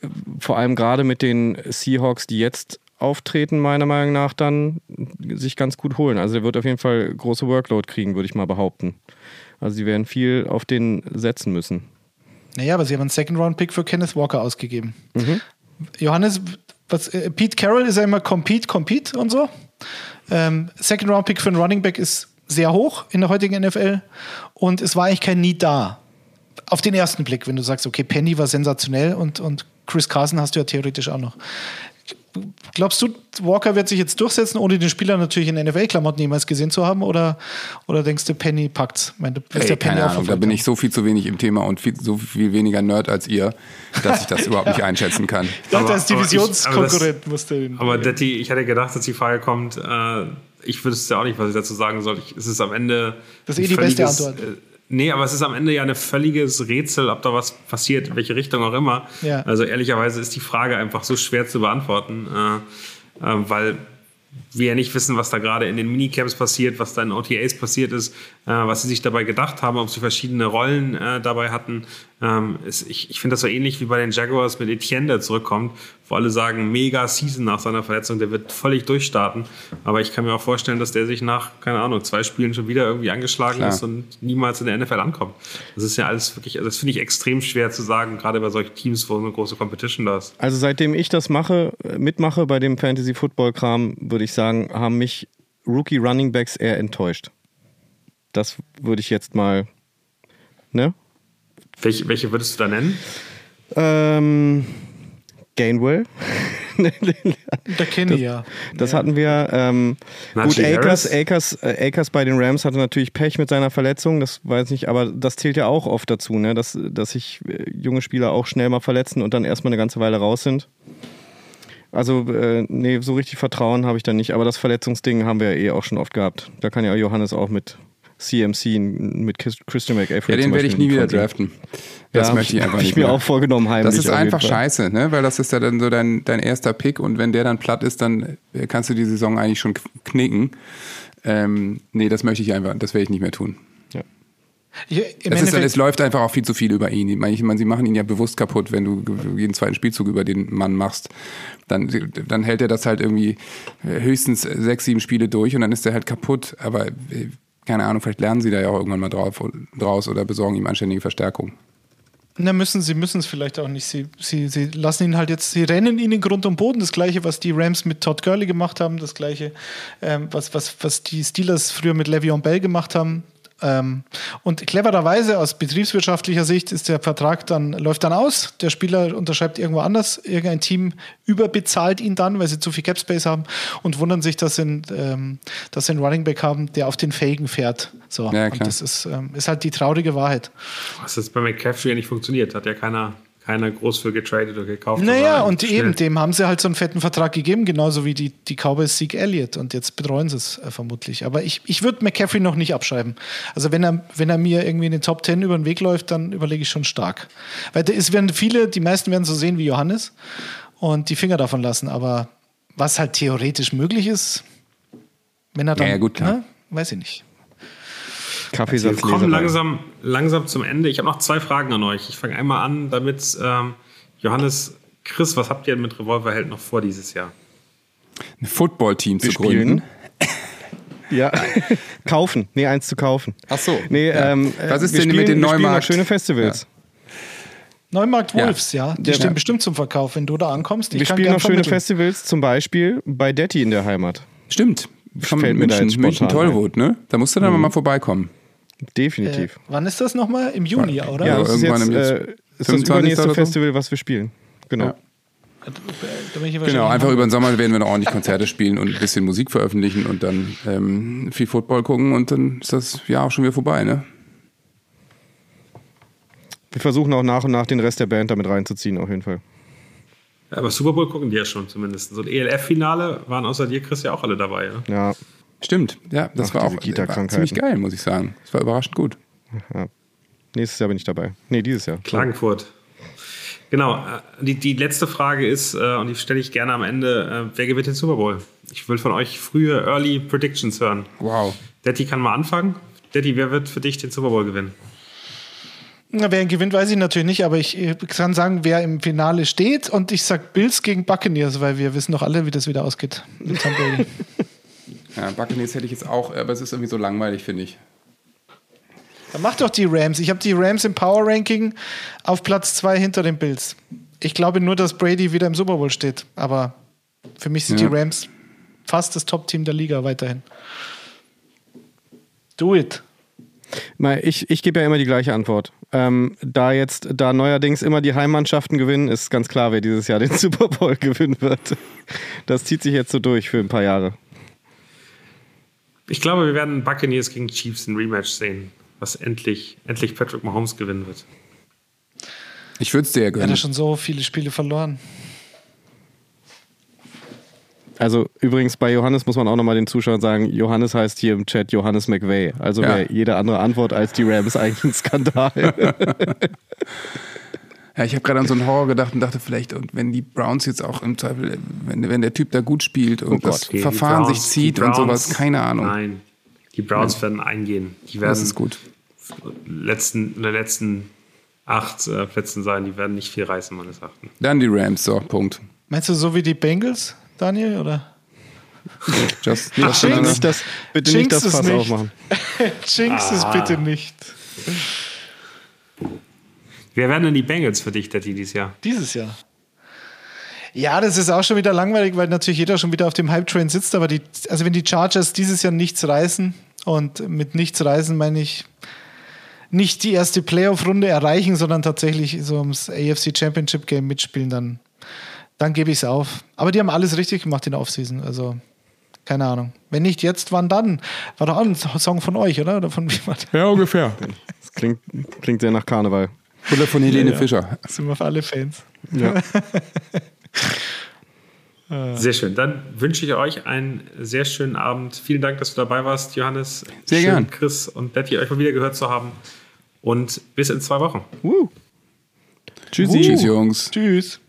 äh, vor allem gerade mit den Seahawks, die jetzt auftreten, meiner Meinung nach, dann sich ganz gut holen. Also der wird auf jeden Fall große Workload kriegen, würde ich mal behaupten. Also sie werden viel auf den setzen müssen. Naja, aber sie haben einen Second-Round-Pick für Kenneth Walker ausgegeben. Mhm. Johannes, was, äh, Pete Carroll ist ja immer Compete, Compete und so. Ähm, Second-Round-Pick für einen Running Back ist sehr hoch in der heutigen NFL und es war eigentlich kein Need da. Auf den ersten Blick, wenn du sagst, okay, Penny war sensationell und, und Chris Carson hast du ja theoretisch auch noch. Glaubst du, Walker wird sich jetzt durchsetzen, ohne den Spieler natürlich in NFL-Klamotten jemals gesehen zu haben? Oder, oder denkst du, Penny packt's? Ich meine, du Ey, ja Penny keine Ahnung, da bin haben. ich so viel zu wenig im Thema und viel, so viel weniger Nerd als ihr, dass ich das überhaupt nicht einschätzen kann. Ich dachte, Aber- als Divisionskonkurrent musste ihn. Aber Detti, ich hatte gedacht, dass die Frage kommt, äh, ich wüsste ja auch nicht, was ich dazu sagen soll. Ich, es ist am Ende. Das ist eh die beste Antwort. Äh, nee, aber es ist am Ende ja ein völliges Rätsel, ob da was passiert, in welche Richtung auch immer. Ja. Also ehrlicherweise ist die Frage einfach so schwer zu beantworten, äh, äh, weil wir ja nicht wissen, was da gerade in den Minicamps passiert, was da in OTAs passiert ist, äh, was sie sich dabei gedacht haben, ob sie verschiedene Rollen äh, dabei hatten. Ähm, ist, ich ich finde das so ähnlich wie bei den Jaguars mit Etienne, der zurückkommt, wo alle sagen, mega Season nach seiner Verletzung, der wird völlig durchstarten. Aber ich kann mir auch vorstellen, dass der sich nach, keine Ahnung, zwei Spielen schon wieder irgendwie angeschlagen Klar. ist und niemals in der NFL ankommt. Das ist ja alles wirklich, also das finde ich extrem schwer zu sagen, gerade bei solchen Teams, wo eine große Competition da ist. Also seitdem ich das mache, mitmache bei dem Fantasy-Football-Kram, würde ich sagen, haben mich Rookie-Runningbacks eher enttäuscht. Das würde ich jetzt mal, ne? Welche, welche würdest du da nennen? Ähm, Gainwell. Der Kenny, ja. Das hatten wir. Ähm, gut, Akers? Akers, äh, Akers bei den Rams hatte natürlich Pech mit seiner Verletzung, das weiß ich nicht, aber das zählt ja auch oft dazu, ne? dass, dass sich äh, junge Spieler auch schnell mal verletzen und dann erstmal eine ganze Weile raus sind. Also, äh, nee, so richtig Vertrauen habe ich da nicht, aber das Verletzungsding haben wir ja eh auch schon oft gehabt. Da kann ja Johannes auch mit CMC, mit Chris- Christian McAfee. Ja, den werde ich nie wieder draften. Das Ja, möchte ich einfach nicht ich mir mehr. auch vorgenommen, heimlich. Das ist einfach scheiße, ne? weil das ist ja dann so dein, dein erster Pick und wenn der dann platt ist, dann kannst du die Saison eigentlich schon knicken. Ähm, nee, das möchte ich einfach, das werde ich nicht mehr tun. Ich, Im Es, ist, es läuft einfach auch viel zu viel über ihn. Ich meine, ich meine, sie machen ihn ja bewusst kaputt, wenn du jeden zweiten Spielzug über den Mann machst. Dann, dann hält er das halt irgendwie äh, höchstens sechs, sieben Spiele durch und dann ist er halt kaputt. Aber äh, keine Ahnung, vielleicht lernen sie da ja auch irgendwann mal drauf, draus oder besorgen ihm anständige Verstärkung. na, müssen sie müssen es vielleicht auch nicht. Sie, sie, sie lassen ihn halt jetzt, sie rennen ihn in Grund und Boden. Das gleiche, was die Rams mit Todd Gurley gemacht haben, das gleiche, ähm, was, was, was die Steelers früher mit Le'Veon Bell gemacht haben. Ähm, und clevererweise aus betriebswirtschaftlicher Sicht ist der Vertrag dann, läuft dann aus. Der Spieler unterschreibt irgendwo anders. Irgendein Team überbezahlt ihn dann, weil sie zu viel Cap Space haben und wundern sich, dass sie, einen, ähm, dass sie einen Running Back haben, der auf den Fähigen fährt. So. Ja, und das ist, ähm, ist halt die traurige Wahrheit. Was jetzt bei McCaffrey ja nicht funktioniert, hat ja keiner, keiner groß für getradet oder gekauft. Naja, und schnell. eben, dem haben sie halt so einen fetten Vertrag gegeben, genauso wie die, die Cowboys Zeke Elliott. Und jetzt betreuen sie es äh, vermutlich. Aber ich, ich würde McCaffrey noch nicht abschreiben. Also wenn er, wenn er mir irgendwie in den Top 10 über den Weg läuft, dann überlege ich schon stark. Weil da- es werden viele, die meisten werden so sehen wie Johannes und die Finger davon lassen. Aber was halt theoretisch möglich ist, wenn er dann, Ja, ja, gut, klar. ne, weiß ich nicht. Wir Kaffeesatz kommen langsam, langsam zum Ende. Ich habe noch zwei Fragen an euch. Ich fange einmal an, damit ähm, Johannes, Chris, was habt ihr mit Revolverheld noch vor dieses Jahr? Ein Footballteam zu spielen. gründen. Ja, kaufen. Nee, eins zu kaufen. Ach so. Nee, Ja. ähm, Was ist wir denn spielen, mit den wir spielen noch Neumarkt? schöne Festivals. Neumarkt Ja. Wolves, ja, die Der- stehen bestimmt zum Verkauf, wenn du da ankommst. Ich Wir kann spielen noch schöne. Festivals, zum Beispiel bei Detti in der Heimat. Stimmt. Fällt mir da München, München Tollwood, ne? Da musst du dann mal vorbeikommen. Definitiv. Äh, wann ist das nochmal? Im Juni, oder? ja, Ja, das ist irgendwann jetzt im äh, ist das 25. übernächste so? Festival, was wir spielen. Genau. Ja. Ja Genau, einfach über den Sommer werden wir noch ordentlich Konzerte spielen und ein bisschen Musik veröffentlichen und dann ähm, viel Football gucken und dann ist das Jahr auch schon wieder vorbei, ne? Wir versuchen auch nach und nach den Rest der Band damit reinzuziehen, auf jeden Fall. Ja, aber Super Bowl gucken die ja schon zumindest. So ein ELF-Finale waren außer dir, Chris, ja auch alle dabei. Ja? Ja, Stimmt, ja, das Ach, war auch war ziemlich geil, muss ich sagen. Das war überraschend gut. nächstes Jahr bin ich dabei. Nee, dieses Jahr. Klagenfurt. Genau, äh, die, die letzte Frage ist, äh, und die stelle ich gerne am Ende, äh, wer gewinnt den Super Bowl? Ich will von euch frühe Early Predictions hören. Wow. Detti kann mal anfangen. Detti, wer wird für dich den Super Bowl gewinnen? Na, wer ihn gewinnt, weiß ich natürlich nicht, aber ich kann sagen, wer im Finale steht und ich sag Bills gegen Buccaneers, weil wir wissen doch alle, wie das wieder ausgeht mit Tom Brady. Ja, Buccaneers hätte ich jetzt auch, aber es ist irgendwie so langweilig, finde ich. Dann mach doch die Rams. Ich habe die Rams im Power Ranking auf Platz zwei hinter den Bills. Ich glaube nur, dass Brady wieder im Super Bowl steht, aber für mich sind Ja. die Rams fast das Top-Team der Liga weiterhin. Do it. Mal, Ich, ich gebe ja immer die gleiche Antwort. Ähm, da jetzt, da neuerdings immer die Heimmannschaften gewinnen, ist ganz klar, wer dieses Jahr den Super Bowl gewinnen wird. Das zieht sich jetzt so durch für ein paar Jahre. Ich glaube, wir werden Buccaneers gegen Chiefs ein Rematch sehen, was endlich, endlich Patrick Mahomes gewinnen wird. Ich würde es dir ja Er hat gönnen. ja schon so viele Spiele verloren. Also übrigens bei Johannes muss man auch nochmal den Zuschauern sagen, Johannes heißt hier im Chat Johannes McVay. Also Ja. jede andere Antwort als die Rams eigentlich ein Skandal. Ja, ich habe gerade an so einen Horror gedacht und dachte vielleicht, und wenn die Browns jetzt auch im Zweifel, wenn, wenn der Typ da gut spielt und das Okay, die Verfahren Browns- sich zieht die und Browns- sowas, keine Ahnung. Nein, die Browns werden eingehen. Die werden Das ist gut. letzten, in den letzten acht äh, Plätzen sein. Die werden nicht viel reißen, meines Erachtens. Dann die Rams, so, Punkt. Meinst du so wie die Bengals, Daniel? Oder? Just, Jinx. just bitte nicht das, bitte nicht Jinx das es Fass nicht. aufmachen. Jinx es bitte nicht. Wer werden denn die Bengals für dich, Detti, dieses Jahr? Dieses Jahr. Ja, das ist auch schon wieder langweilig, weil natürlich jeder schon wieder auf dem Hype-Train sitzt. Aber die, also wenn die Chargers dieses Jahr nichts reißen, und mit nichts reißen meine ich nicht die erste Playoff-Runde erreichen, sondern tatsächlich so ums AFC Championship Game mitspielen, dann, dann gebe ich es auf. Aber die haben alles richtig gemacht in der Offseason. Also, keine Ahnung. Wenn nicht jetzt, wann dann? War doch auch ein Song von euch, oder? Oder von? Ja, ungefähr. Das klingt, klingt sehr nach Karneval. Oder von Helene Fischer. Sind wir für alle Fans. Ja. Sehr schön. Dann wünsche ich euch einen sehr schönen Abend. Vielen Dank, dass du dabei warst, Johannes. Sehr schön, gern. Chris und Betty, euch mal wieder gehört zu haben. Und bis in zwei Wochen. Woo. Tschüssi. Tschüss, Jungs. Tschüss.